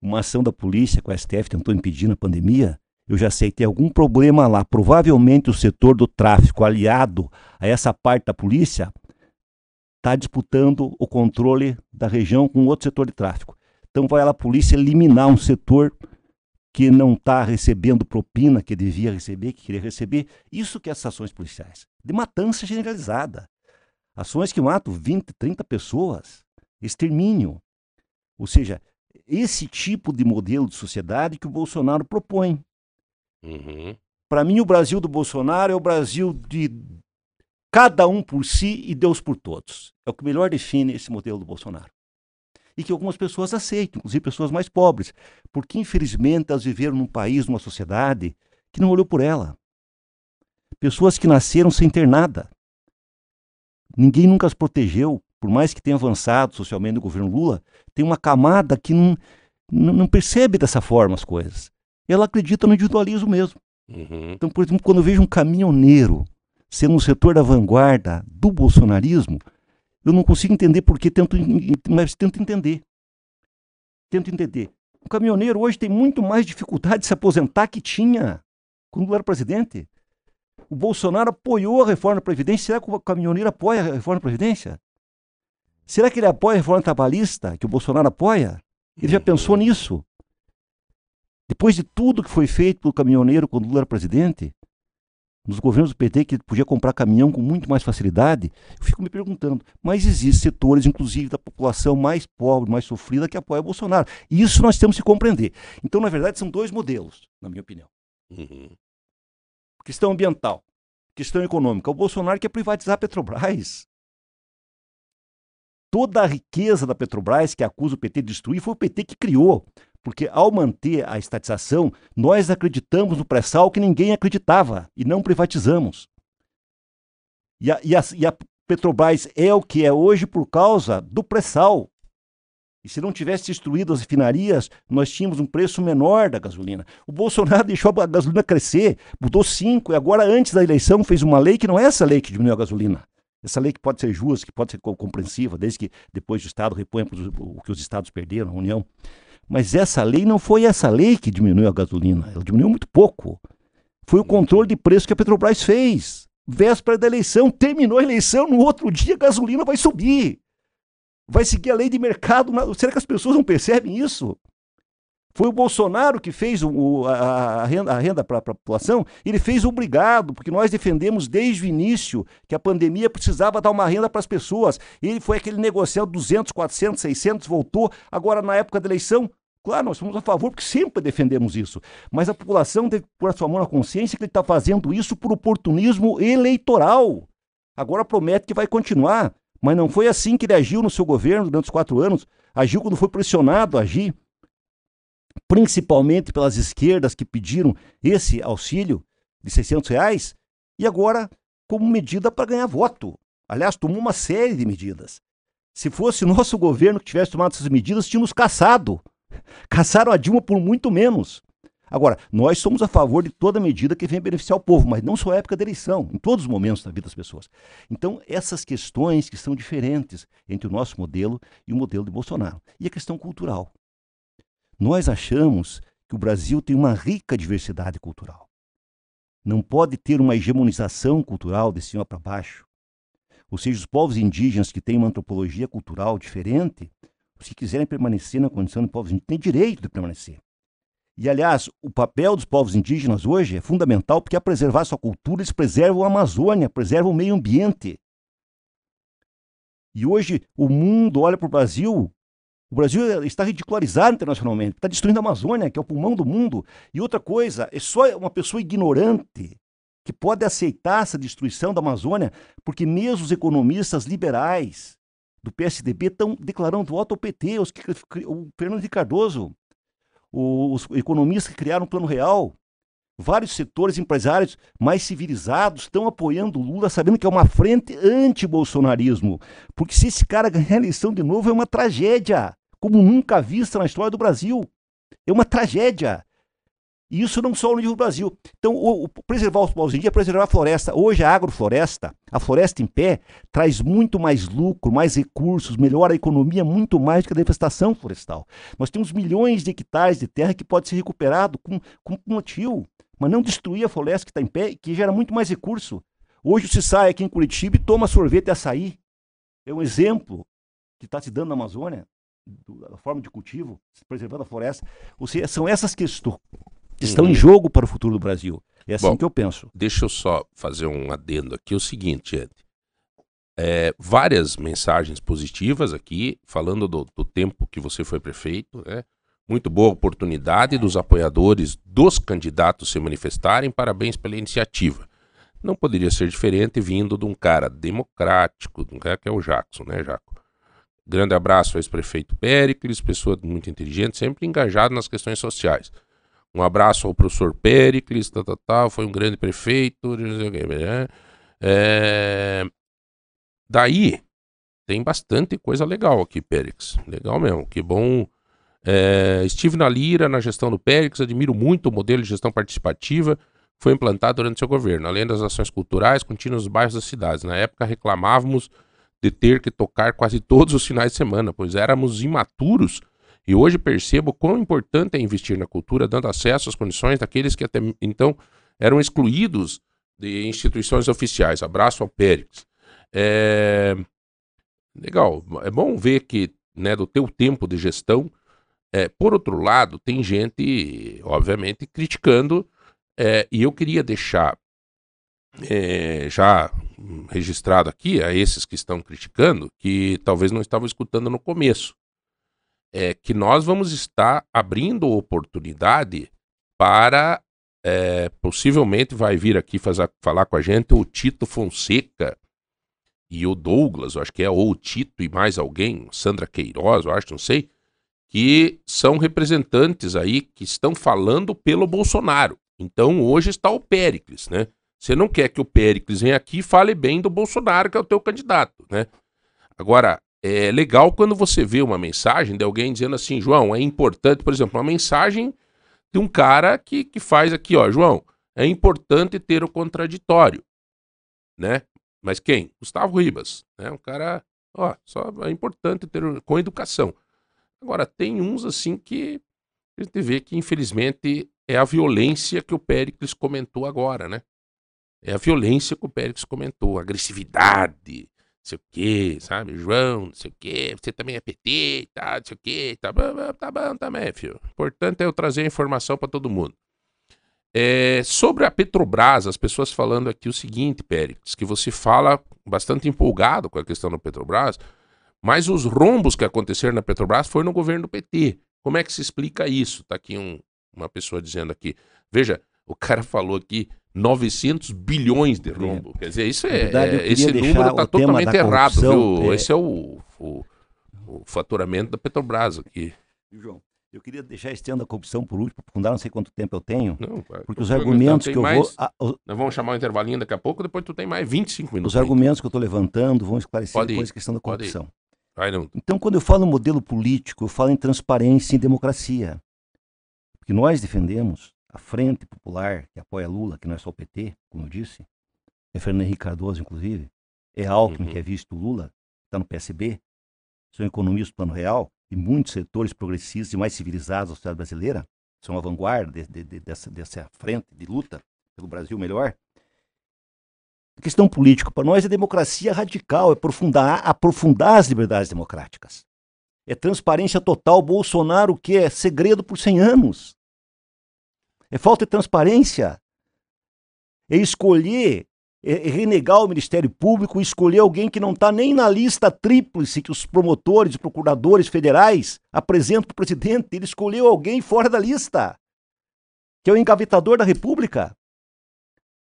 uma ação da polícia que o STF tentou impedir na pandemia, eu já sei, tem algum problema lá. Provavelmente o setor do tráfico, aliado a essa parte da polícia, está disputando o controle da região com outro setor de tráfico. Então vai lá a polícia eliminar um setor que não está recebendo propina que devia receber, que queria receber. Isso que é essas ações policiais. De matança generalizada. Ações que matam 20, 30 pessoas. Extermínio. Ou seja, esse tipo de modelo de sociedade que o Bolsonaro propõe. Uhum. Para mim, o Brasil do Bolsonaro é o Brasil de cada um por si e Deus por todos. É o que melhor define esse modelo do Bolsonaro e que algumas pessoas aceitam, inclusive pessoas mais pobres, porque infelizmente elas viveram num país, numa sociedade que não olhou por ela. Pessoas que nasceram sem ter nada. Ninguém nunca as protegeu, por mais que tenha avançado socialmente no governo Lula, tem uma camada que não, não, não percebe dessa forma as coisas. Ela acredita no individualismo mesmo. Uhum. Então, por exemplo, quando eu vejo um caminhoneiro sendo um setor da vanguarda do bolsonarismo, eu não consigo entender porque tento, mas tento entender. Tento entender. O caminhoneiro hoje tem muito mais dificuldade de se aposentar que tinha quando era presidente. O Bolsonaro apoiou a reforma da Previdência. Será que o caminhoneiro apoia a reforma da Previdência? Será que ele apoia a reforma trabalhista, que o Bolsonaro apoia? Ele já pensou nisso? Depois de tudo que foi feito pelo caminhoneiro quando Lula era presidente, nos governos do PT que podia comprar caminhão com muito mais facilidade, eu fico me perguntando, mas existem setores, inclusive da população mais pobre, mais sofrida, que apoia o Bolsonaro. E isso nós temos que compreender. Então, na verdade, são dois modelos, na minha opinião. Uhum. Questão ambiental, questão econômica. O Bolsonaro quer privatizar a Petrobras. Toda a riqueza da Petrobras que acusa o PT de destruir foi o PT que criou. Porque ao manter a estatização, nós acreditamos no pré-sal que ninguém acreditava e não privatizamos. E a, e, a, e a Petrobras é o que é hoje por causa do pré-sal. E se não tivesse destruído as refinarias, nós tínhamos um preço menor da gasolina. O Bolsonaro *laughs* deixou a gasolina crescer, mudou cinco, e agora, antes da eleição, fez uma lei que não é essa lei que diminuiu a gasolina. Essa lei que pode ser justa, que pode ser compreensiva, desde que depois o Estado reponha o que os Estados perderam, a União. Mas essa lei não foi essa lei que diminuiu a gasolina. Ela diminuiu muito pouco. Foi o controle de preço que a Petrobras fez. Véspera da eleição, terminou a eleição, no outro dia a gasolina vai subir. Vai seguir a lei de mercado. Será que as pessoas não percebem isso? Foi o Bolsonaro que fez o, a, a, renda, renda para a população, ele fez obrigado, porque nós defendemos desde o início que a pandemia precisava dar uma renda para as pessoas. Ele foi aquele negociado 200, 400, 600, voltou. Agora, na época da eleição, claro, nós somos a favor, porque sempre defendemos isso. Mas a população que pôr a sua mão na consciência que ele está fazendo isso por oportunismo eleitoral. Agora promete que vai continuar. Mas não foi assim que ele agiu no seu governo durante os quatro anos. Agiu quando foi pressionado a agir principalmente pelas esquerdas que pediram esse auxílio de 600 reais, e agora como medida para ganhar voto. Aliás, tomou uma série de medidas. Se fosse nosso governo que tivesse tomado essas medidas, tínhamos caçado. *laughs* Caçaram a Dilma por muito menos. Agora, nós somos a favor de toda medida que venha beneficiar o povo, mas não só época da eleição, em todos os momentos da vida das pessoas. Então, essas questões que são diferentes entre o nosso modelo e o modelo de Bolsonaro. E a questão cultural. Nós achamos que o Brasil tem uma rica diversidade cultural. Não pode ter uma hegemonização cultural de cima para baixo. Ou seja, os povos indígenas que têm uma antropologia cultural diferente, se quiserem permanecer na condição de povos indígenas, têm direito de permanecer. E, aliás, o papel dos povos indígenas hoje é fundamental porque, a preservar sua cultura, eles preservam a Amazônia, preservam o meio ambiente. E hoje o mundo olha para o Brasil o Brasil está ridicularizado internacionalmente, está destruindo a Amazônia, que é o pulmão do mundo. E outra coisa, é só uma pessoa ignorante que pode aceitar essa destruição da Amazônia, porque mesmo os economistas liberais do PSDB estão declarando voto ao PT, os, o Fernando Henrique Cardoso, os economistas que criaram o Plano Real, vários setores empresários mais civilizados estão apoiando o Lula, sabendo que é uma frente anti-bolsonarismo. Porque se esse cara ganhar a eleição de novo, é uma tragédia, como nunca vista na história do Brasil. É uma tragédia. E isso não só no nível do Brasil. Então, o, o preservar os povos indígenas é preservar a floresta. Hoje, a agrofloresta, a floresta em pé, traz muito mais lucro, mais recursos, melhora a economia muito mais do que a devastação florestal. Nós temos milhões de hectares de terra que pode ser recuperado com, com plantio mas não destruir a floresta que está em pé, que gera muito mais recurso. Hoje você sai aqui em Curitiba e toma sorvete e açaí. É um exemplo que está se dando na Amazônia, da forma de cultivo, preservando a floresta. Ou seja, são essas questões que estão uhum. em jogo para o futuro do Brasil. É assim Bom, que eu penso. Deixa eu só fazer um adendo aqui. É o seguinte, Ed. É, várias mensagens positivas aqui, falando do, do tempo que você foi prefeito, né? Muito boa oportunidade dos apoiadores dos candidatos se manifestarem. Parabéns pela iniciativa. Não poderia ser diferente vindo de um cara democrático, de um cara que é o Jackson, né, Jaco? Grande abraço ao ex-prefeito Pericles, pessoa muito inteligente, sempre engajado nas questões sociais. Um abraço ao professor Pericles, tal, tal, tal, foi um grande prefeito. Né? É... Daí, tem bastante coisa legal aqui, Périx. Legal mesmo, que bom. É, estive na Lira, na gestão do Périx, admiro muito o modelo de gestão participativa que foi implantado durante seu governo. Além das ações culturais contínuas nos bairros das cidades. Na época reclamávamos de ter que tocar quase todos os finais de semana, pois éramos imaturos e hoje percebo quão importante é investir na cultura, dando acesso às condições daqueles que até então eram excluídos de instituições oficiais. Abraço ao Périx. É... Legal, é bom ver que né, do teu tempo de gestão, é, por outro lado, tem gente, obviamente, criticando, é, e eu queria deixar é, já registrado aqui a esses que estão criticando, que talvez não estavam escutando no começo é que nós vamos estar abrindo oportunidade para é, possivelmente vai vir aqui fazer, falar com a gente o Tito Fonseca e o Douglas, eu acho que é ou o Tito e mais alguém, Sandra Queiroz, eu acho, não sei, que são representantes aí que estão falando pelo Bolsonaro. Então hoje está o Péricles, né? Você não quer que o Péricles venha aqui e fale bem do Bolsonaro, que é o teu candidato, né? Agora, é legal quando você vê uma mensagem de alguém dizendo assim, João, é importante, por exemplo, uma mensagem de um cara que, que faz aqui, ó, João, é importante ter o contraditório, né? Mas quem? Gustavo Ribas, né? Um cara, ó, só é importante ter com educação. Agora, tem uns assim que a gente vê que, infelizmente, é a violência que o Péricles comentou agora, né? É a violência que o Péricles comentou, agressividade, sei o quê, sabe? João, não sei o quê, você também é PT, tá, não sei o quê, tá bom, tá bom também, filho. Importante é eu trazer a informação para todo mundo. É, sobre a Petrobras, as pessoas falando aqui o seguinte, Pérez, que você fala bastante empolgado com a questão da Petrobras, mas os rombos que aconteceram na Petrobras foi no governo do PT. Como é que se explica isso? Tá aqui um, uma pessoa dizendo aqui. Veja, o cara falou aqui 900 bilhões de rombo. É. Quer dizer, isso é, verdade, é esse número está totalmente errado, viu? É... Esse é o, o, o, faturamento da Petrobras aqui. João, eu queria deixar esse tema da corrupção por último, aprofundar, não sei quanto tempo eu tenho, não, porque os argumentos que eu mais, vou... A, o... Nós vamos chamar um intervalinho daqui a pouco, depois tu tem mais 25 minutos. Os argumentos que eu estou levantando vão esclarecer pode depois ir, a questão da corrupção. Vai. Então, quando eu falo em modelo político, eu falo em transparência e democracia. Porque nós defendemos a Frente Popular, que apoia Lula, que não é só o PT, como eu disse, é Fernando Henrique Cardoso, inclusive, é Alckmin, uhum. que é visto Lula, está no PSB, são economistas do plano real, e muitos setores progressistas e mais civilizados da sociedade brasileira são a vanguarda de, de, de, dessa, dessa frente de luta pelo Brasil melhor. A questão política para nós é democracia radical, é aprofundar, aprofundar as liberdades democráticas. É transparência total. Bolsonaro, que é segredo por 100 anos. É falta de transparência. É escolher, é, é renegar o Ministério Público, escolher alguém que não está nem na lista tríplice que os promotores e procuradores federais apresentam para o presidente. Ele escolheu alguém fora da lista, que é o engavetador da República.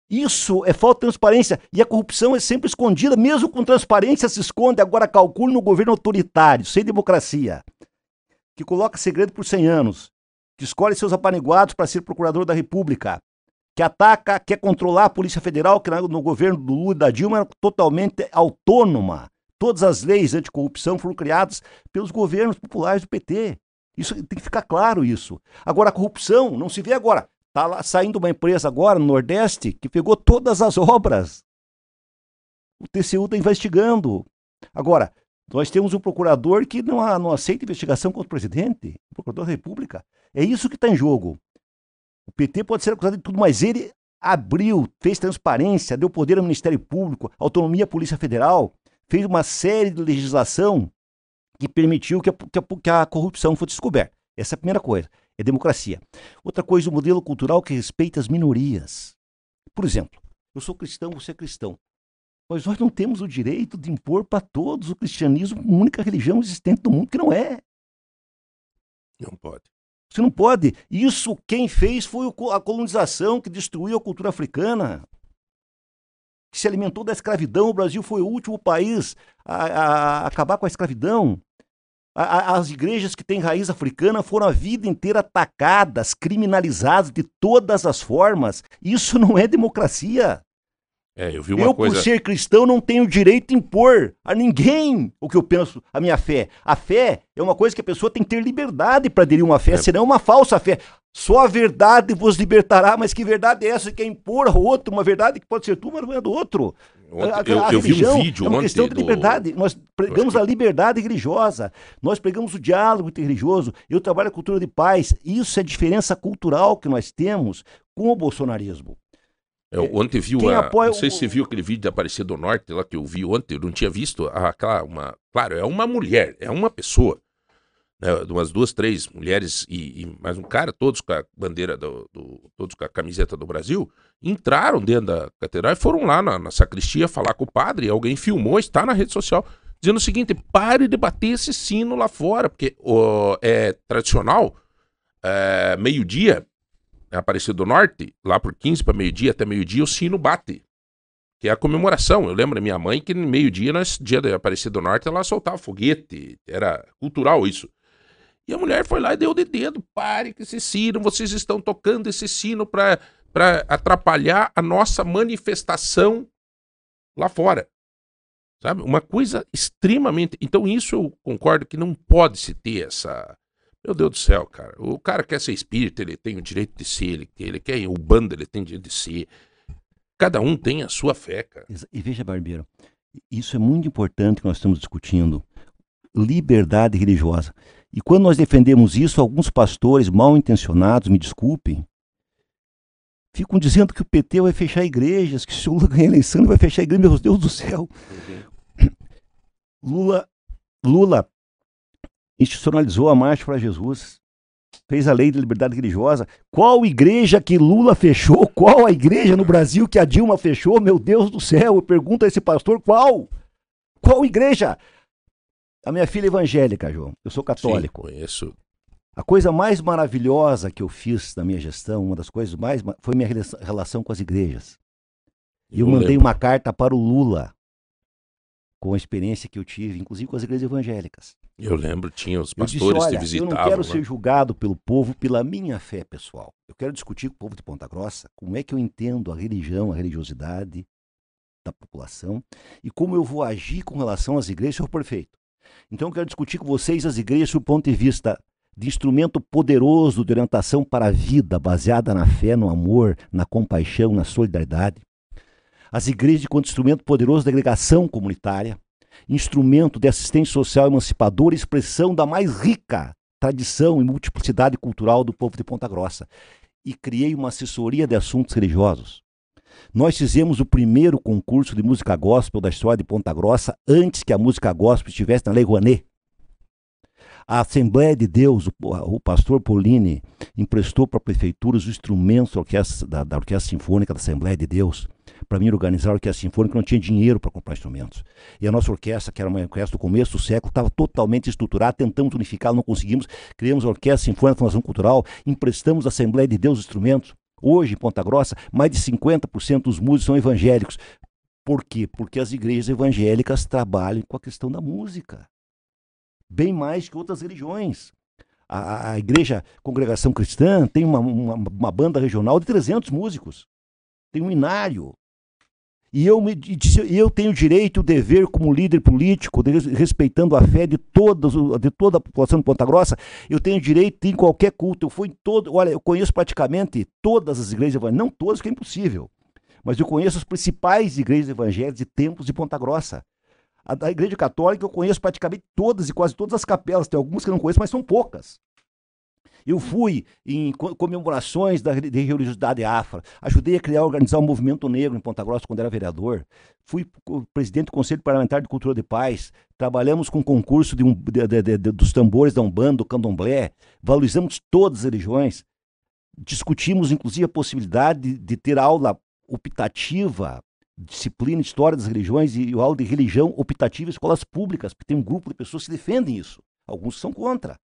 Isso é falta de transparência. E a corrupção é sempre escondida, mesmo com transparência se esconde. Agora calcule no governo autoritário, sem democracia, que coloca segredo por 100 anos, que escolhe seus apaniguados para ser procurador da República, que ataca, quer controlar a Polícia Federal, que no governo do Lula e da Dilma era totalmente autônoma. Todas as leis anticorrupção foram criadas pelos governos populares do PT. Isso tem que ficar claro isso. Agora a corrupção não se vê agora. Está lá saindo uma empresa agora no Nordeste que pegou todas as obras. O TCU está investigando. Agora, nós temos um procurador que não, não aceita investigação contra o presidente, o procurador da República. É isso que está em jogo. O PT pode ser acusado de tudo, mas ele abriu, fez transparência, deu poder ao Ministério Público, autonomia à Polícia Federal, fez uma série de legislação que permitiu que a, que a, que a corrupção fosse descoberta. Essa é a primeira coisa, é democracia. Outra coisa, o modelo cultural que respeita as minorias. Por exemplo, eu sou cristão, você é cristão. Mas nós não temos o direito de impor para todos o cristianismo, a única religião existente no mundo que não é. Não pode. Você não pode. Isso quem fez foi a colonização que destruiu a cultura africana, que se alimentou da escravidão. O Brasil foi o último país a, a, acabar com a escravidão. A, as igrejas que têm raiz africana foram a vida inteira atacadas, criminalizadas de todas as formas. Isso não é democracia. É, eu eu, coisa. por ser cristão, não tenho direito de impor a ninguém o que eu penso, a minha fé. A fé é uma coisa que a pessoa tem que ter liberdade para aderir a uma fé, É. senão é uma falsa fé. Só a verdade vos libertará, mas que verdade é essa que é impor ao outro uma verdade que pode ser tua, mas não é do outro? Ontem- A- a- eu, a eu vi um vídeo é uma questão de do- liberdade. Nós pregamos que- a liberdade religiosa, nós pregamos o diálogo interreligioso. Eu trabalho a cultura de paz. Isso é a diferença cultural que nós temos com o bolsonarismo. Eu ontem viu, Quem a, apoia não sei se você viu aquele vídeo da Aparecida do Norte lá que eu vi ontem, eu não tinha visto, ah, aquela, uma, claro, é uma mulher, é uma pessoa, né, umas duas, três mulheres e, e mais um cara, todos com a bandeira, do, do- todos com a camiseta do Brasil, entraram dentro da catedral e foram lá na, na sacristia falar com o padre, e alguém filmou, está na rede social, dizendo o seguinte, pare de bater esse sino lá fora, porque ó, é tradicional, é, meio-dia, em Aparecida do Norte, lá por 15 para meio-dia até meio-dia, o sino bate. Que é a comemoração. Eu lembro da minha mãe que no meio-dia, nós- dia da Aparecida do Norte, ela soltava foguete. Era cultural isso. E a mulher foi lá e deu de dedo. Pare com esse sino, vocês estão tocando esse sino para atrapalhar a nossa manifestação lá fora. Sabe? Uma coisa extremamente. Então, isso eu concordo que não pode se ter essa. Meu Deus do céu, cara. O cara quer ser espírita, ele tem o direito de ser, ele, ele quer o bando, ele tem o direito de ser. Cada um tem a sua fé, cara. E veja, Barbeiro, isso é muito importante que nós estamos discutindo. Liberdade religiosa. E quando nós defendemos isso, alguns pastores mal intencionados, me desculpem, ficam dizendo que o PT vai fechar igrejas, que se o Lula ganhar a eleição, ele vai fechar a igreja. Meu Deus do céu. Lula, Lula institucionalizou a Marcha para Jesus, fez a lei de liberdade religiosa. Qual igreja que Lula fechou? *laughs* Qual a igreja no Brasil que a Dilma fechou? Meu Deus do céu, eu pergunto a esse pastor qual? Qual igreja? A minha filha é evangélica, João. Eu sou católico. Sim, conheço. A coisa mais maravilhosa que eu fiz na minha gestão, uma das coisas mais, ma- foi minha rela- relação com as igrejas. E eu mandei lembro. uma carta para o Lula com a experiência que eu tive, inclusive com as igrejas evangélicas. Eu lembro, tinha os disse, pastores olha, te eu visitavam. não quero né? ser julgado pelo povo pela minha fé pessoal. Eu quero discutir com o povo de Ponta Grossa como é que eu entendo a religião, a religiosidade da população e como eu vou agir com relação às igrejas, senhor prefeito. Então eu quero discutir com vocês as igrejas do ponto de vista de instrumento poderoso de orientação para a vida, baseada na fé, no amor, na compaixão, na solidariedade. As igrejas quanto instrumento poderoso de agregação comunitária, instrumento de assistência social emancipadora expressão da mais rica tradição e multiplicidade cultural do povo de Ponta Grossa. E criei uma assessoria de assuntos religiosos. Nós fizemos o primeiro concurso de música gospel da história de Ponta Grossa antes que a música gospel estivesse na Lei Rouanet. A Assembleia de Deus, o, pastor Polini, emprestou para a prefeitura os instrumentos da orquestra, da, da orquestra Sinfônica da Assembleia de Deus para mim organizar a orquestra sinfônica, não tinha dinheiro para comprar instrumentos. E a nossa orquestra, que era uma orquestra do começo do século, estava totalmente estruturada, tentamos unificar, não conseguimos, criamos a Orquestra Sinfônica da Fundação Cultural, emprestamos à Assembleia de Deus os instrumentos. Hoje, em Ponta Grossa, mais de 50% dos músicos são evangélicos. Por quê? Porque as igrejas evangélicas trabalham com a questão da música. Bem mais que outras religiões. A, a igreja Congregação Cristã tem uma, uma, uma banda regional de 300 músicos. Tem um inário. E eu, me, eu tenho direito o dever, como líder político, respeitando a fé de, de toda a população de Ponta Grossa, eu tenho direito em qualquer culto. Eu fui em todo. Olha, eu conheço praticamente todas as igrejas evangélicas, não todas, que é impossível. Mas eu conheço as principais igrejas evangélicas e templos de Ponta Grossa. A da igreja católica eu conheço praticamente todas e quase todas as capelas. Tem algumas que eu não conheço, mas são poucas. Eu fui em comemorações da de religiosidade afro, ajudei a criar, organizar o um movimento negro em Ponta Grossa quando era vereador, fui presidente do Conselho Parlamentar de Cultura de Paz, trabalhamos com o concurso de um, de, de, dos tambores da Umbanda, do Candomblé, valorizamos todas as religiões, discutimos inclusive a possibilidade de, ter aula optativa, disciplina História das Religiões e aula de religião optativa em escolas públicas, porque tem um grupo de pessoas que defendem isso, alguns são contra.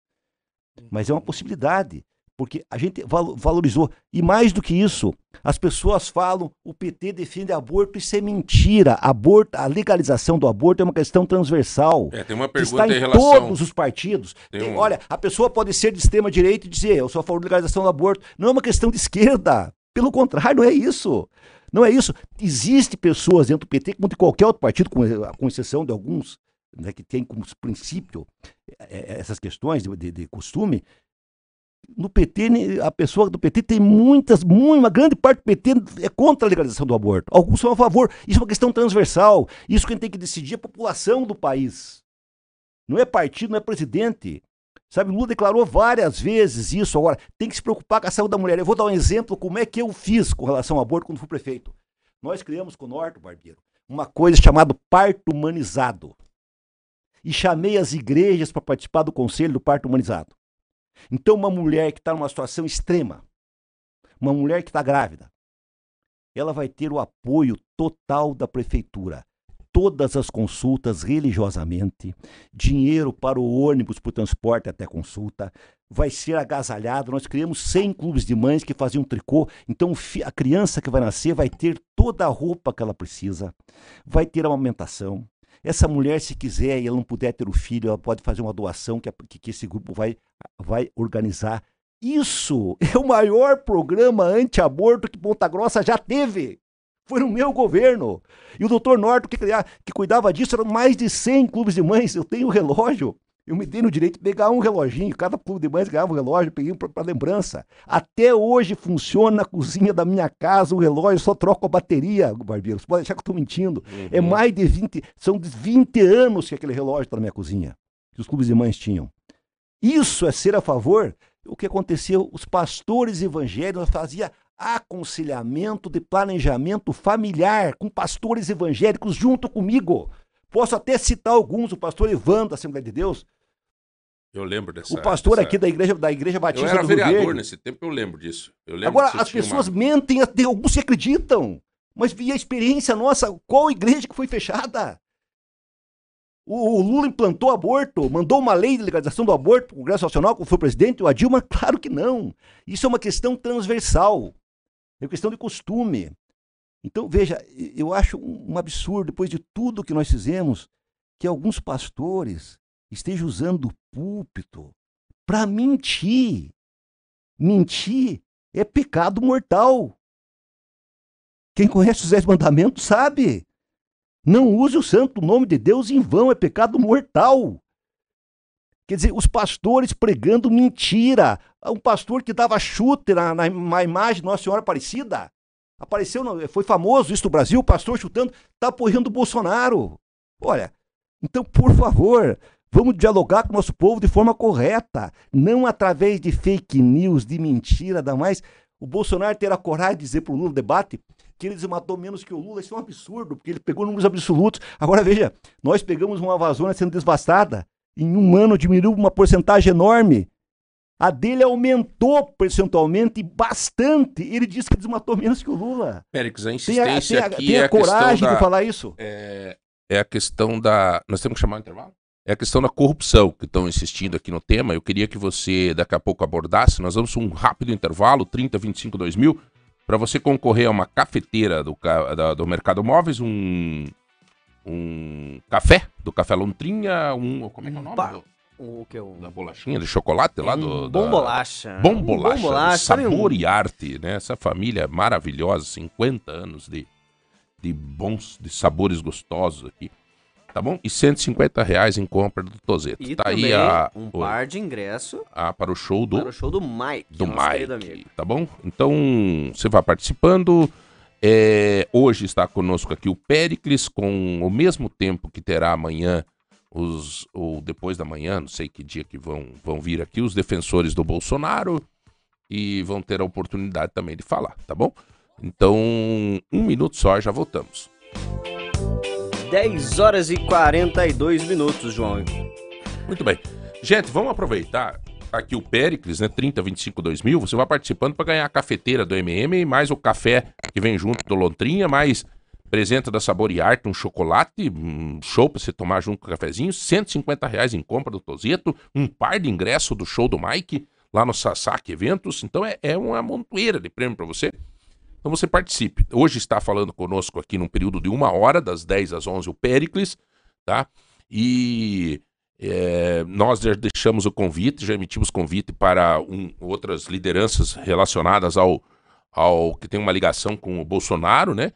Mas é uma possibilidade, porque a gente valorizou. E mais do que isso, as pessoas falam o PT defende aborto, isso é mentira. Aborto, a legalização do aborto é uma questão transversal. É, tem uma pergunta está em, em relação... todos os partidos. Tem Tem, um- Olha, a pessoa pode ser de extrema direita e dizer eu sou a favor da legalização do aborto. Não é uma questão de esquerda. Pelo contrário, não é isso. Não é isso. Existe pessoas dentro do PT, como de qualquer outro partido, com, com exceção de alguns, né, que tem como princípio é, essas questões de, de, de costume, no PT, a pessoa do PT tem muitas, uma grande parte do PT é contra a legalização do aborto. Alguns são a favor. Isso é uma questão transversal. Isso quem tem que decidir é a população do país. Não é partido, não é presidente. Sabe, Lula declarou várias vezes isso. Agora, tem que se preocupar com a saúde da mulher. Eu vou dar um exemplo como é que eu fiz com relação ao aborto quando fui prefeito. Nós criamos com o Norte, Barbeiro, uma coisa chamada parto humanizado. E chamei as igrejas para participar do conselho do parto humanizado. Então, uma mulher que está numa situação extrema, uma mulher que está grávida, ela vai ter o apoio total da prefeitura. Todas as consultas religiosamente, dinheiro para o ônibus, para o transporte até consulta, vai ser agasalhado. Nós criamos 100 clubes de mães que faziam tricô. Então, a criança que vai nascer vai ter toda a roupa que ela precisa, vai ter amamentação, essa mulher, se quiser e ela não puder ter o filho, ela pode fazer uma doação que, que esse grupo vai, vai organizar. Isso é o maior programa anti-aborto que Ponta Grossa já teve. Foi no meu governo. E o doutor Norton, que, que cuidava disso, eram mais de 100 clubes de mães. Eu tenho relógio. Eu me dei no direito de pegar um reloginho, cada clube de mães ganhava um relógio, peguei um para lembrança. Até hoje funciona na cozinha da minha casa o relógio, só troco a bateria, barbeiro. Você pode achar que eu estou mentindo. Uhum. É mais de 20, são 20 anos que aquele relógio está na minha cozinha, que os clubes de mães tinham. Isso é ser a favor. O que aconteceu? Os pastores evangélicos faziam aconselhamento de planejamento familiar com pastores evangélicos junto comigo. Posso até citar alguns, o pastor Ivan da Assembleia de Deus, eu lembro dessa. O pastor dessa... aqui da igreja, da igreja Batista. Eu era vereador nesse tempo, eu lembro disso. Eu lembro Agora, as pessoas uma... mentem, alguns se acreditam. Mas via a experiência nossa, qual igreja que foi fechada? O, Lula implantou aborto, mandou uma lei de legalização do aborto para o Congresso Nacional, como foi o presidente, o Adilma? Claro que não. Isso é uma questão transversal. É uma questão de costume. Então, veja, eu acho um absurdo, depois de tudo que nós fizemos, que alguns pastores esteja usando o púlpito para mentir. Mentir é pecado mortal. Quem conhece os dez mandamentos sabe. Não use o santo nome de Deus em vão, é pecado mortal. Quer dizer, os pastores pregando mentira. Um pastor que dava chute na, na, na imagem de Nossa Senhora Aparecida. Apareceu, foi famoso isso no Brasil, o pastor chutando, está apoiando o Bolsonaro. Olha, então, por favor, Vamos dialogar com o nosso povo de forma correta, não através de fake news, de mentira, da mais. O Bolsonaro terá coragem de dizer para o Lula no debate que ele matou menos que o Lula. Isso é um absurdo, porque ele pegou números absolutos. Agora veja, nós pegamos uma Amazônia sendo devastada. Em um ano diminuiu uma porcentagem enorme. A dele aumentou percentualmente bastante. Ele disse que desmatou menos que o Lula. Périx, a insistência tem a, tem a, tem a é a coragem da, de falar isso. É, é a questão da... Nós temos que chamar o intervalo? É a questão da corrupção, que estão insistindo aqui no tema. Eu queria que você daqui a pouco abordasse. Nós vamos um rápido intervalo, 30, 25, 2 mil, para você concorrer a uma cafeteira do, da, do Mercado Móveis, um, um café do Café Lontrinha, um. Como é que é o nome? O que eu... Da bolachinha de chocolate lá do. Bom bolacha. Bom bolacha. Bom bolacha sabor e arte, né? Essa família maravilhosa, 50 anos de, de bons, de sabores gostosos aqui tá bom? E 150 reais em compra do Tozeto. E tá aí a, um o, par de ingresso ah, para o show do para o show do Mike, do Mike, tá bom? Então você vai participando. É, hoje está conosco aqui o Pericles com o mesmo tempo que terá amanhã os ou depois da manhã, não sei que dia que vão vão vir aqui os defensores do Bolsonaro e vão ter a oportunidade também de falar, tá bom? Então, um minuto só, já voltamos. 10 horas e 42 minutos, João. Muito bem. Gente, vamos aproveitar aqui o Pericles, né? 30, 25, 2000. Você vai participando para ganhar a cafeteira do MM, mais o café que vem junto do Lontrinha, mais presente da Sabor e Arte, um chocolate, um show para você tomar junto com o cafezinho, 150 reais em compra do Tozeto, um par de ingresso do show do Mike lá no Sasaki Eventos. Então é, é uma montoeira de prêmio para você. Então você participe. Hoje está falando conosco aqui num período de uma hora, das 10 às 11, o Pericles, tá? E é, nós já deixamos o convite, já emitimos convite para um, outras lideranças relacionadas ao, ao que tem uma ligação com o Bolsonaro, né?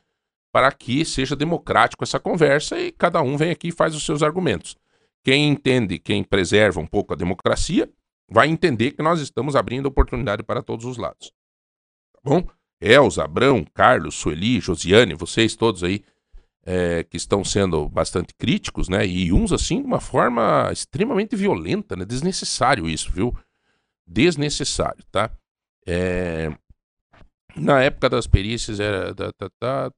Para que seja democrático essa conversa e cada um vem aqui e faz os seus argumentos. Quem entende, quem preserva um pouco a democracia, vai entender que nós estamos abrindo oportunidade para todos os lados. Tá bom? Elza, Abrão, Carlos, Sueli, Josiane, vocês todos aí é, que estão sendo bastante críticos, né? E uns assim de uma forma extremamente violenta, né? Desnecessário isso, viu? Desnecessário, tá? É... Na época das perícias era da,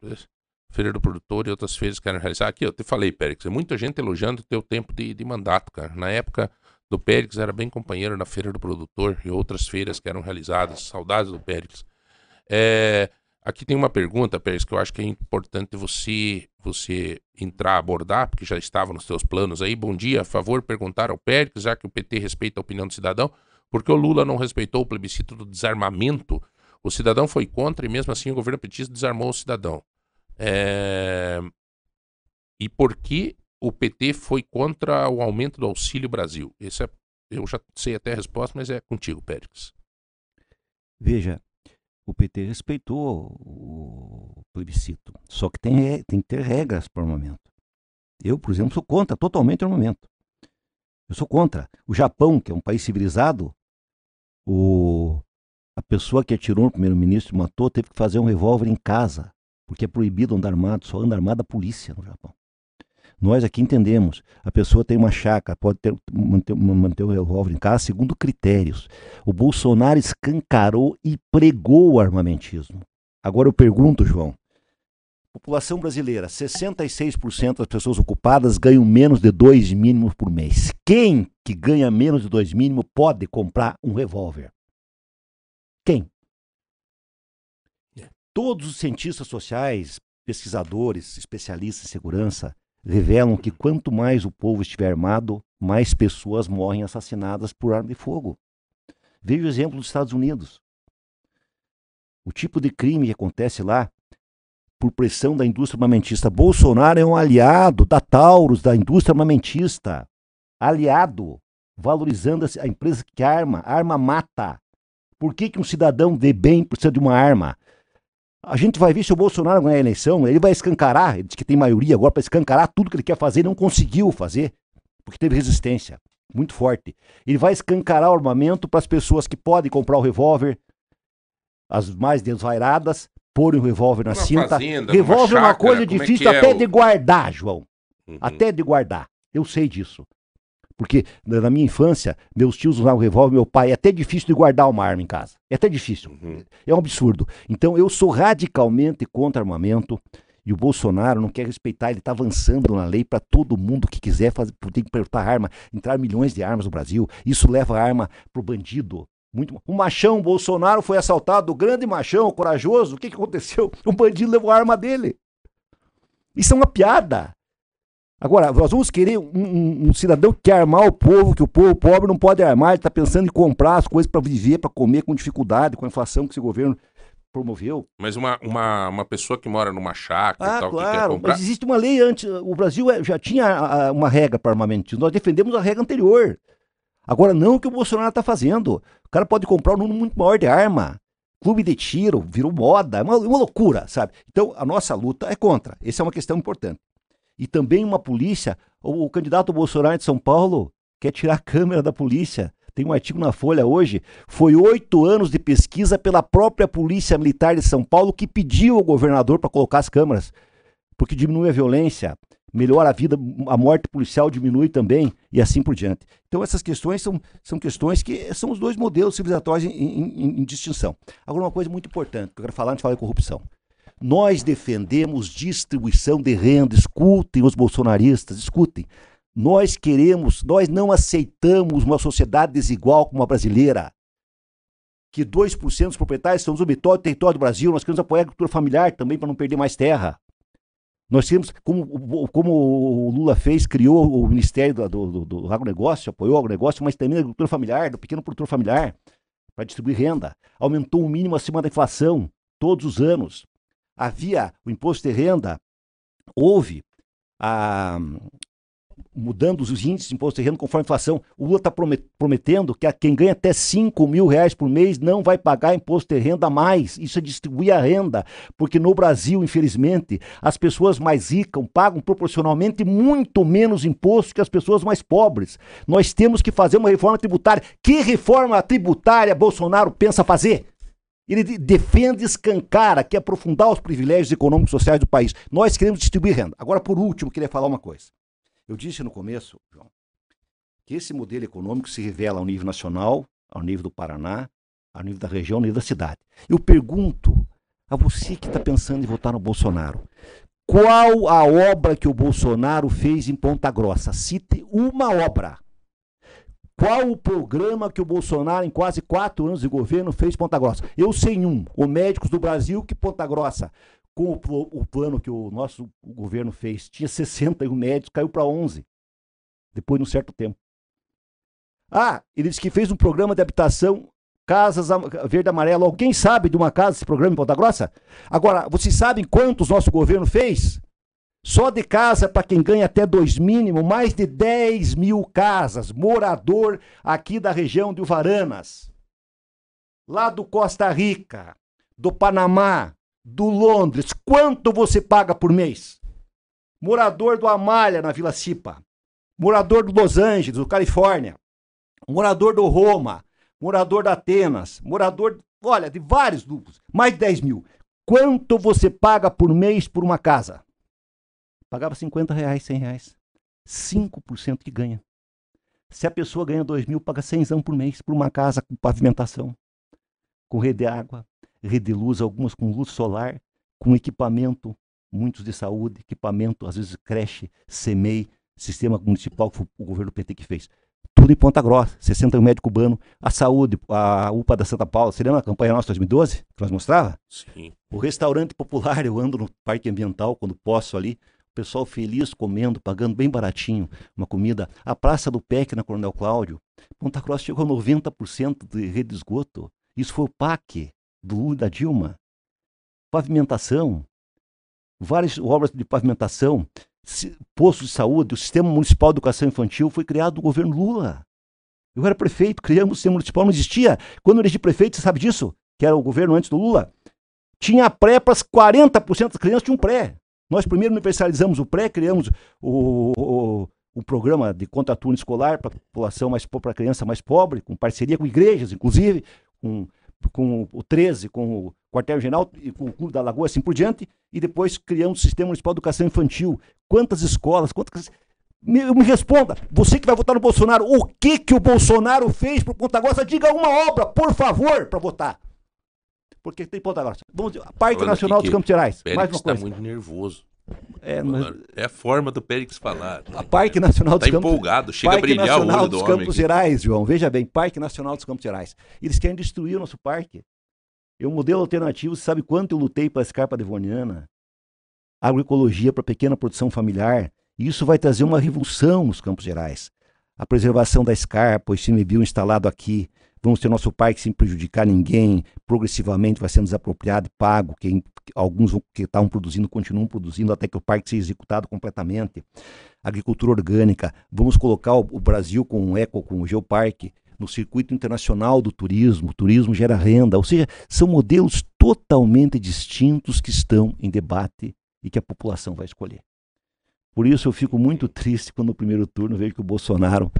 Feira do Produtor e outras feiras que eram realizadas. Aqui, eu te falei, Périx, muita gente elogiando o teu tempo de, de mandato, cara. Na época do Périx era bem companheiro na Feira do Produtor e outras feiras que eram realizadas. Saudades do Périx. É, aqui tem uma pergunta, Pérez, que eu acho que é importante você você entrar, abordar, porque já estava nos seus planos aí. Bom dia, a favor, perguntar ao Pérez, já que o PT respeita a opinião do cidadão, porque o Lula não respeitou o plebiscito do desarmamento. O cidadão foi contra e mesmo assim o governo petista desarmou o cidadão. É... E por que o PT foi contra o aumento do Auxílio Brasil? Esse é... Eu já sei até a resposta, mas é contigo, Pérez. Veja, o PT respeitou o plebiscito. Só que tem, tem que ter regras para o armamento. Eu, por exemplo, sou contra totalmente o armamento. Eu sou contra. O Japão, que é um país civilizado, o, a pessoa que atirou no primeiro-ministro e matou teve que fazer um revólver em casa, porque é proibido andar armado, só anda armada a polícia no Japão. Nós aqui entendemos. A pessoa tem uma chácara, pode ter, manter, manter o revólver em casa segundo critérios. O Bolsonaro escancarou e pregou o armamentismo. Agora eu pergunto, João. População brasileira, 66% das pessoas ocupadas ganham menos de dois mínimos por mês. Quem que ganha menos de dois mínimos pode comprar um revólver? Quem? É. Todos os cientistas sociais, pesquisadores, especialistas em segurança revelam que quanto mais o povo estiver armado, mais pessoas morrem assassinadas por arma de fogo. Veja o exemplo dos Estados Unidos. O tipo de crime que acontece lá, por pressão da indústria armamentista. Bolsonaro é um aliado da Taurus, da indústria armamentista. Aliado, valorizando a empresa que arma. Arma mata. Por que, que um cidadão de bem precisa de uma arma? A gente vai ver se o Bolsonaro ganhar a eleição, ele vai escancarar, ele diz que tem maioria agora para escancarar tudo que ele quer fazer, não conseguiu fazer, porque teve resistência muito forte. Ele vai escancarar o armamento para as pessoas que podem comprar o revólver, as mais desvairadas, porem o revólver na cinta. Fazenda, revólver é uma coisa é difícil é é até o... de guardar, João. Uhum. Até de guardar. Eu sei disso. Porque na minha infância, meus tios usavam revólver, meu pai, é até difícil de guardar uma arma em casa. É até difícil. Uhum. É um absurdo. Então eu sou radicalmente contra armamento. E o Bolsonaro não quer respeitar, ele está avançando na lei para todo mundo que quiser fazer, que perguntar arma, entrar milhões de armas no Brasil. Isso leva a arma pro bandido. Muito, o machão Bolsonaro foi assaltado, o grande machão, o corajoso. O que, que aconteceu? O bandido levou a arma dele. Isso é uma piada. Agora, nós vamos querer um, um, um, cidadão que quer armar o povo, que o povo pobre não pode armar, ele está pensando em comprar as coisas para viver, para comer com dificuldade, com a inflação que esse governo promoveu. Mas uma, uma, uma pessoa que mora numa chácara ah, e tal, claro, que quer comprar... mas existe uma lei antes, o Brasil é, já tinha uma regra para armamentismo, nós defendemos a regra anterior. Agora, não o que o Bolsonaro está fazendo. O cara pode comprar um número muito maior de arma. Clube de tiro, virou moda, é uma, uma loucura, sabe? Então, a nossa luta é contra. Essa é uma questão importante e também uma polícia. O, o candidato Bolsonaro de São Paulo quer tirar a câmera da polícia. Tem um artigo na Folha hoje. Foi oito anos de pesquisa pela própria Polícia Militar de São Paulo que pediu ao governador para colocar as câmeras, porque diminui a violência, melhora a vida, a morte policial diminui também e assim por diante. Então essas questões são, são questões que são os dois modelos civilizatórios em, em, em distinção. Agora uma coisa muito importante que eu quero falar antes de falar de corrupção. Nós defendemos distribuição de renda, escutem os bolsonaristas, escutem. Nós queremos, nós não aceitamos uma sociedade desigual como a brasileira. Que 2% dos proprietários são do território do Brasil, nós queremos apoiar a agricultura familiar também para não perder mais terra. Nós temos, como, como o Lula fez, criou o Ministério do, do, do Agronegócio, apoiou o agronegócio, mas também a agricultura familiar, do pequeno produtor familiar, para distribuir renda. Aumentou o mínimo acima da inflação todos os anos havia o imposto de renda, houve a, mudando os índices de imposto de renda conforme a inflação. O Lula está prometendo que quem ganha até 5 mil reais por mês não vai pagar imposto de renda a mais. Isso é distribuir a renda. Porque no Brasil, infelizmente, as pessoas mais ricas pagam proporcionalmente muito menos imposto que as pessoas mais pobres. Nós temos que fazer uma reforma tributária. Que reforma tributária Bolsonaro pensa fazer? Ele defende escancara, que aprofundar os privilégios econômicos e sociais do país. Nós queremos distribuir renda. Agora, por último, queria falar uma coisa. Eu disse no começo, João, que esse modelo econômico se revela ao nível nacional, ao nível do Paraná, ao nível da região, ao nível da cidade. Eu pergunto a você que está pensando em votar no Bolsonaro, qual a obra que o Bolsonaro fez em Ponta Grossa? Cite uma obra. Qual o programa que o Bolsonaro, em quase quatro anos de governo, fez Ponta Grossa? Eu sei um, o Médicos do Brasil, que Ponta Grossa com o, o plano que o nosso governo fez, tinha 61 médicos, caiu para 11, depois de um certo tempo. Ah, ele disse que fez um programa de habitação Casas Verde Amarelo. Alguém sabe de uma casa esse programa em Ponta Grossa? Agora, vocês sabem quantos nosso governo fez? Só de casa para quem ganha até dois mínimo, mais de 10 mil casas, morador aqui da região de Uvaranas, lá do Costa Rica, do Panamá, do Londres, quanto você paga por mês? Morador do Amália, na Vila Cipa. Morador do Los Angeles, do Califórnia. Morador do Roma. Morador da Atenas. Morador, olha, de vários grupos. Mais de 10 mil. Quanto você paga por mês por uma casa? Pagava 50 reais, 100 reais. 5% que ganha. Se a pessoa ganha 2 mil, paga 100 por mês por uma casa com pavimentação, com rede de água, rede de luz, algumas com luz solar, com equipamento, muitos de saúde, equipamento, às vezes creche, CEMEI, sistema municipal que foi o governo PT que fez. Tudo em Ponta Grossa, 61 médico cubano, a saúde, a UPA da Santa Paula. Você lembra a campanha nossa 2012, que nós mostrava? Sim. O restaurante popular, eu ando no parque ambiental quando posso ali, pessoal feliz comendo, pagando bem baratinho uma comida. A Praça do PEC na Coronel Cláudio, Ponta Grossa chegou a 90% de rede de esgoto. Isso foi o PAC do Lula da Dilma. Pavimentação, várias obras de pavimentação, postos de saúde, o Sistema Municipal de Educação Infantil foi criado no governo Lula. Eu era prefeito, criamos o Sistema Municipal, não existia. Quando eu elegi prefeito, você sabe disso? Que era o governo antes do Lula. Tinha pré para 40% das crianças tinham pré. Nós primeiro universalizamos o pré, criamos o, o, o programa de contraturno escolar para a população mais para criança mais pobre, com parceria com igrejas, inclusive, com com o 13, com o quartel-general e com o Clube da Lagoa, assim por diante, e depois criamos o Sistema Municipal de Educação Infantil. Quantas escolas, quantas... Me, me responda, você que vai votar no Bolsonaro, o que que o Bolsonaro fez para Ponta Grossa? Diga uma obra, por favor, para votar. Porque tem Ponta Grossa. Vamos, Parque Falando Nacional dos Campos Gerais. mais uma coisa. está muito nervoso. É, mas... é a forma do Périx falar. A Parque Nacional dos tá Campos empolgado, chega Parque a brilhar Nacional o olho dos do Campos Gerais, João. Veja bem, Parque Nacional dos Campos Gerais. Eles querem destruir o nosso parque. Eu modelo alternativo, você sabe quanto eu lutei para a escarpa devoniana? Agroecologia para pequena produção familiar. Isso vai trazer uma revolução nos Campos Gerais. A preservação da escarpa, o ICMBio instalado aqui, vamos ter nosso parque sem prejudicar ninguém, progressivamente vai sendo desapropriado e pago, quem, alguns que estavam produzindo continuam produzindo até que o parque seja executado completamente. Agricultura orgânica, vamos colocar o, o Brasil com o Eco, com o Geoparque, no circuito internacional do turismo, o turismo gera renda, ou seja, são modelos totalmente distintos que estão em debate e que a população vai escolher. Por isso eu fico muito triste quando no primeiro turno vejo que o Bolsonaro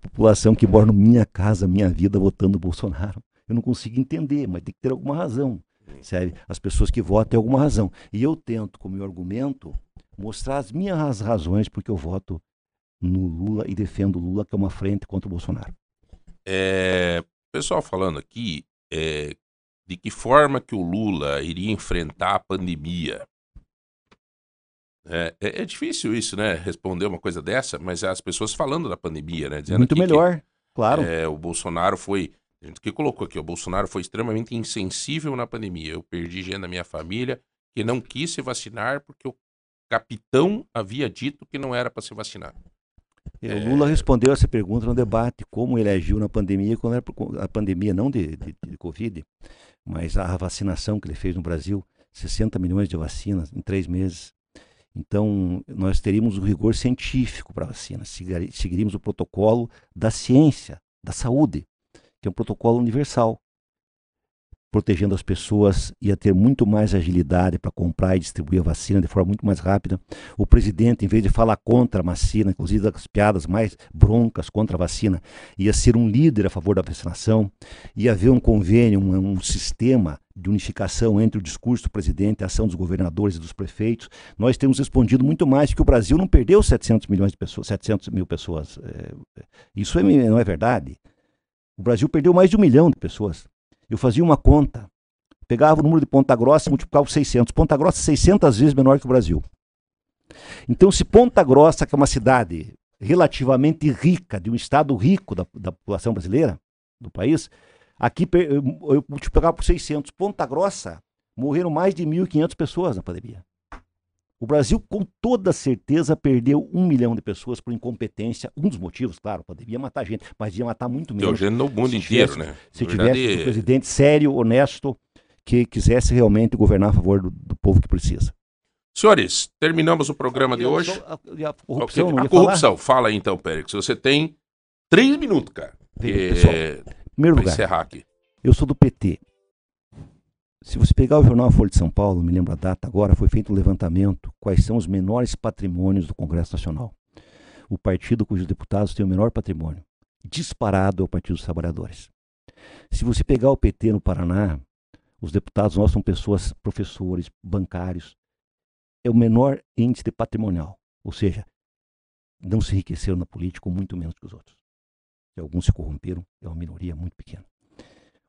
população que mora na minha casa, minha vida, votando Bolsonaro. Eu não consigo entender, mas tem que ter alguma razão. Sabe? As pessoas que votam têm alguma razão. E eu tento, com meu argumento, mostrar as minhas razões porque eu voto no Lula e defendo o Lula, que é uma frente contra o Bolsonaro. É, pessoal falando aqui é, de que forma que o Lula iria enfrentar a pandemia. É, é, é, difícil isso, né? Responder uma coisa dessa, mas as pessoas falando da pandemia, né? Dizendo Muito melhor, que, claro. É, o Bolsonaro foi. A gente que colocou aqui, o Bolsonaro foi extremamente insensível na pandemia. Eu perdi gente da minha família que não quis se vacinar porque o capitão havia dito que não era para se vacinar. É, o Lula respondeu essa pergunta no debate, como ele agiu na pandemia, quando era a pandemia não de, de, de Covid, mas a vacinação que ele fez no Brasil, 60 milhões de vacinas em três meses. Então, nós teríamos o rigor científico para a vacina, segui- seguiríamos o protocolo da ciência, da saúde, que é um protocolo universal. Protegendo as pessoas, ia ter muito mais agilidade para comprar e distribuir a vacina de forma muito mais rápida. O presidente, em vez de falar contra a vacina, inclusive das piadas mais broncas contra a vacina, ia ser um líder a favor da vacinação, ia haver um convênio, um, um sistema de unificação entre o discurso do presidente, a ação dos governadores e dos prefeitos. Nós temos respondido muito mais, que o Brasil não perdeu 700 milhões de pessoas, 700 mil pessoas. É, isso é, não é verdade. O Brasil perdeu mais de um milhão de pessoas. Eu fazia uma conta, pegava o número de Ponta Grossa e multiplicava por 600. Ponta Grossa é 600 vezes menor que o Brasil. Então, se Ponta Grossa, que é uma cidade relativamente rica, de um estado rico da, da população brasileira, do país, aqui eu multiplicava por 600. Ponta Grossa, morreram mais de 1.500 pessoas na pandemia. O Brasil, com toda certeza, perdeu um milhão de pessoas por incompetência. Um dos motivos, claro, a pandemia ia matar gente, mas ia matar muito menos Teogênio no mundo se inteiro, tivesse- né? se Na tivesse verdade, um presidente sério, honesto, que quisesse realmente governar a favor do, do povo que precisa. Senhores, terminamos o programa de hoje. sou- a, a corrupção, Ok. não A corrupção, fala aí então, Pérez. Você tem três minutos, cara. Que- pessoal, Em primeiro lugar, encerrar aqui. eu sou do PT. Se você pegar o jornal Folha de São Paulo, me lembro a data agora, foi feito um levantamento quais são os menores patrimônios do Congresso Nacional. O partido cujos deputados têm o menor patrimônio, disparado é o Partido dos Trabalhadores. Se você pegar o PT no Paraná, os deputados nossos são pessoas, professores, bancários, é o menor índice de patrimonial, ou seja, não se enriqueceram na política, muito menos que os outros. E alguns se corromperam, é uma minoria muito pequena.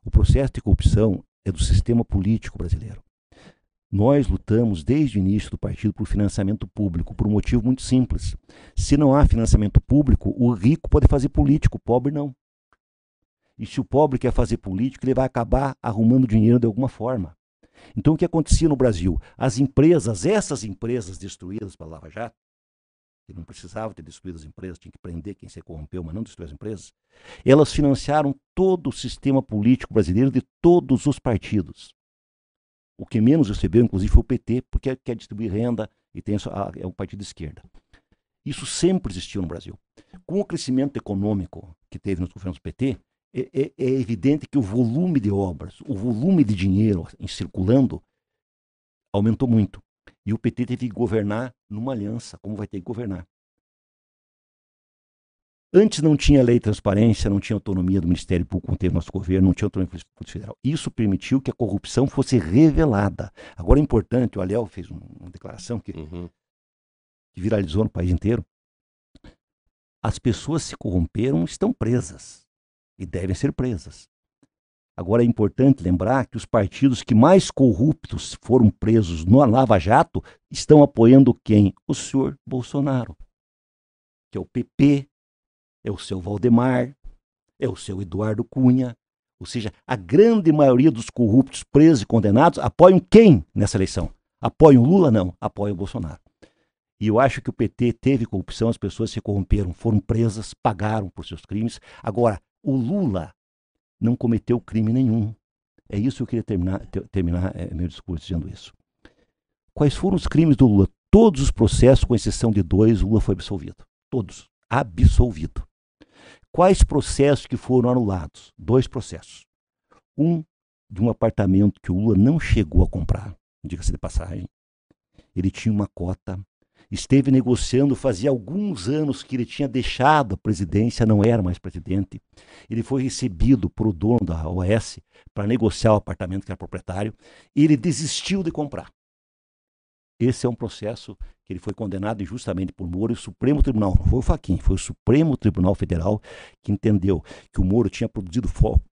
O processo de corrupção é do sistema político brasileiro. Nós lutamos desde o início do partido por financiamento público, por um motivo muito simples. Se não há financiamento público, o rico pode fazer político, o pobre não. E se o pobre quer fazer político, ele vai acabar arrumando dinheiro de alguma forma. Então, o que acontecia no Brasil? As empresas, essas empresas destruídas pela Lava Jato, não precisava ter destruído as empresas, tinha que prender quem se corrompeu, mas não destruir as empresas, elas financiaram todo o sistema político brasileiro de todos os partidos. O que menos recebeu, inclusive, foi o PT, porque quer distribuir renda e tem a, é um partido de esquerda. Isso sempre existiu no Brasil. Com o crescimento econômico que teve nos governos do PT, é, é, é evidente que o volume de obras, o volume de dinheiro em circulando aumentou muito. E o PT teve que governar numa aliança, como vai ter que governar. Antes não tinha lei de transparência, não tinha autonomia do Ministério Público como teve nosso governo, não tinha autonomia do Polícia Federal. Isso permitiu que a corrupção fosse revelada. Agora é importante, o Aliel fez um- uma declaração que, Uhum. que viralizou no país inteiro. As pessoas se corromperam, estão presas e devem ser presas. Agora é importante lembrar que os partidos que mais corruptos foram presos no Lava Jato estão apoiando quem? O senhor Bolsonaro, que é o PP, é o seu Valdemar, é o seu Eduardo Cunha. Ou seja, a grande maioria dos corruptos presos e condenados apoiam quem nessa eleição? Apoiam Lula? Não, apoiam Bolsonaro. E eu acho que o PT teve corrupção, as pessoas se corromperam, foram presas, pagaram por seus crimes. Agora, o Lula não cometeu crime nenhum. É isso que eu queria terminar, ter- terminar eh, meu discurso dizendo isso. Quais foram os crimes do Lula? Todos os processos, com exceção de dois, Lula foi absolvido. Todos. Absolvido. Quais processos que foram anulados? Dois processos. Um de um apartamento que o Lula não chegou a comprar, diga-se de passagem. Ele tinha uma cota, esteve negociando fazia alguns anos que ele tinha deixado a presidência, não era mais presidente. Ele foi recebido por o dono da OS para negociar o apartamento que era proprietário e ele desistiu de comprar. Esse é um processo que ele foi condenado injustamente por Moro e o Supremo Tribunal, não foi o Faquin, foi o Supremo Tribunal Federal que entendeu que o Moro tinha produzido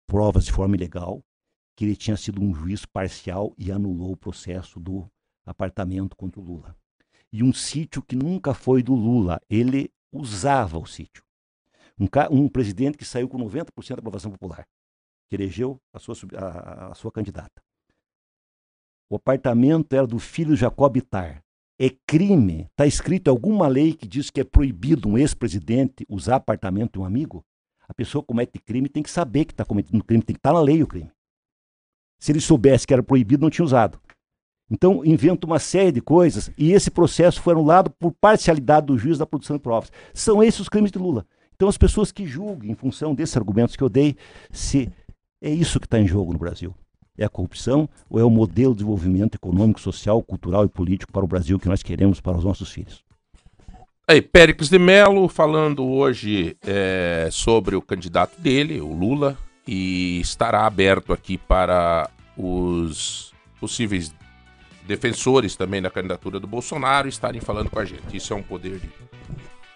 provas de forma ilegal, que ele tinha sido um juiz parcial e anulou o processo do apartamento contra o Lula. E um sítio que nunca foi do Lula, ele usava o sítio. Um, um presidente que saiu com 90% da aprovação popular, que elegeu a sua, a- a sua candidata. O apartamento era do filho Jacob Ittar. É crime? Está escrito alguma lei que diz que é proibido um ex-presidente usar apartamento de um amigo? A pessoa comete crime tem que saber que está cometendo crime, tem que estar na lei o crime. Se ele soubesse que era proibido, não tinha usado. Então, inventa uma série de coisas e esse processo foi anulado por parcialidade do juiz da produção de provas. São esses os crimes de Lula. Então, as pessoas que julguem, em função desses argumentos que eu dei, se é isso que está em jogo no Brasil. É a corrupção ou é o modelo de desenvolvimento econômico, social, cultural e político para o Brasil que nós queremos para os nossos filhos? Aí, Péricles de Mello falando hoje é, sobre o candidato dele, o Lula, e estará aberto aqui para os possíveis defensores também da candidatura do Bolsonaro estarem falando com a gente. Isso é um poder de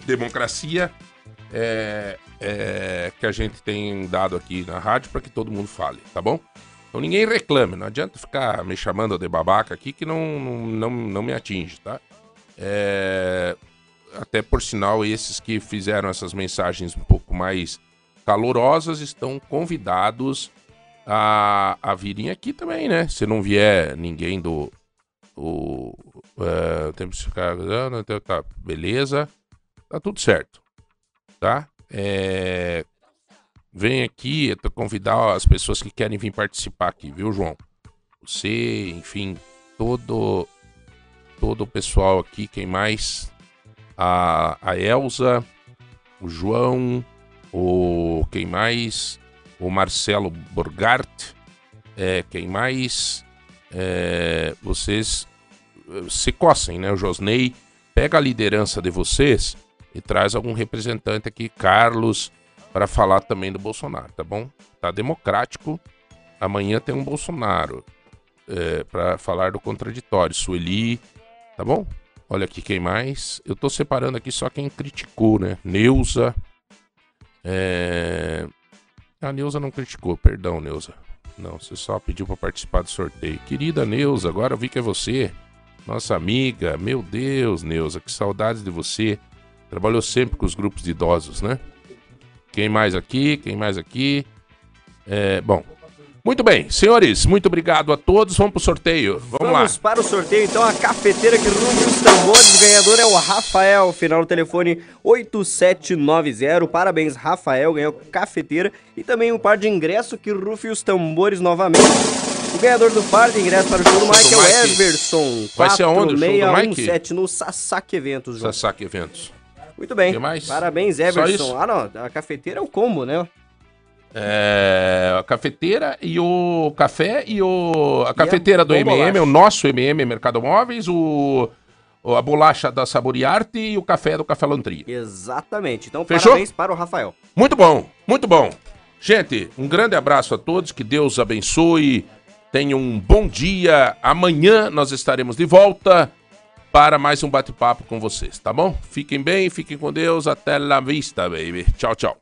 democracia é, é, que a gente tem dado aqui na rádio para que todo mundo fale, tá bom? Então ninguém reclame, não adianta ficar me chamando de babaca aqui que não, não, não me atinge, tá? É, até por sinal, esses que fizeram essas mensagens um pouco mais calorosas estão convidados a, a virem aqui também, né? Se não vier ninguém do. O, uh, temos que ficar. Tá, beleza. Tá tudo certo. Tá? É, vem aqui, é convidar as pessoas que querem vir participar aqui, viu, João? Você, enfim, todo todo o pessoal aqui, quem mais a, a Elza, o João, o quem mais, o Marcelo Borgart, é, quem mais, é, vocês se coçem, né? O Josney pega a liderança de vocês e traz algum representante aqui, Carlos, para falar também do Bolsonaro, tá bom? Tá democrático. Amanhã tem um Bolsonaro é, para falar do contraditório. Sueli, tá bom? Olha aqui quem mais. Eu tô separando aqui só quem criticou, né? Neuza. É... A Neuza não criticou, perdão, Neuza. Não, você só pediu para participar do sorteio. Querida Neuza, agora eu vi que é você. Nossa amiga. Meu Deus, Neuza, que saudades de você. Trabalhou sempre com os grupos de idosos, né? Quem mais aqui? Quem mais aqui? É, bom, muito bem, senhores, muito obrigado a todos. Vamos pro sorteio. Vamos, Vamos lá. Vamos para o sorteio, então, a cafeteira que ruge os tambores. O ganhador é o Rafael, final do telefone 8790. Parabéns, Rafael, ganhou cafeteira e também um par de ingresso que rufe os tambores novamente. O ganhador do par de ingresso para o show do Mike é o Everson. Vai ser aonde o show do Mike? no Sasaki Eventos, João. Sasaki Eventos. Muito bem. Parabéns, Everson. Ah, não, a cafeteira é o combo, né? É, a cafeteira e o café e o a cafeteira do MM, o nosso MM Mercado Móveis, o a bolacha da Saboriarte e o café do Café Lantria. Exatamente. Então, Fechou? parabéns para o Rafael. Muito bom, muito bom. Gente, um grande abraço a todos, que Deus abençoe. Tenham um bom dia. Amanhã nós estaremos de volta para mais um bate-papo com vocês, tá bom? Fiquem bem, fiquem com Deus. Até la vista, baby. Tchau, tchau.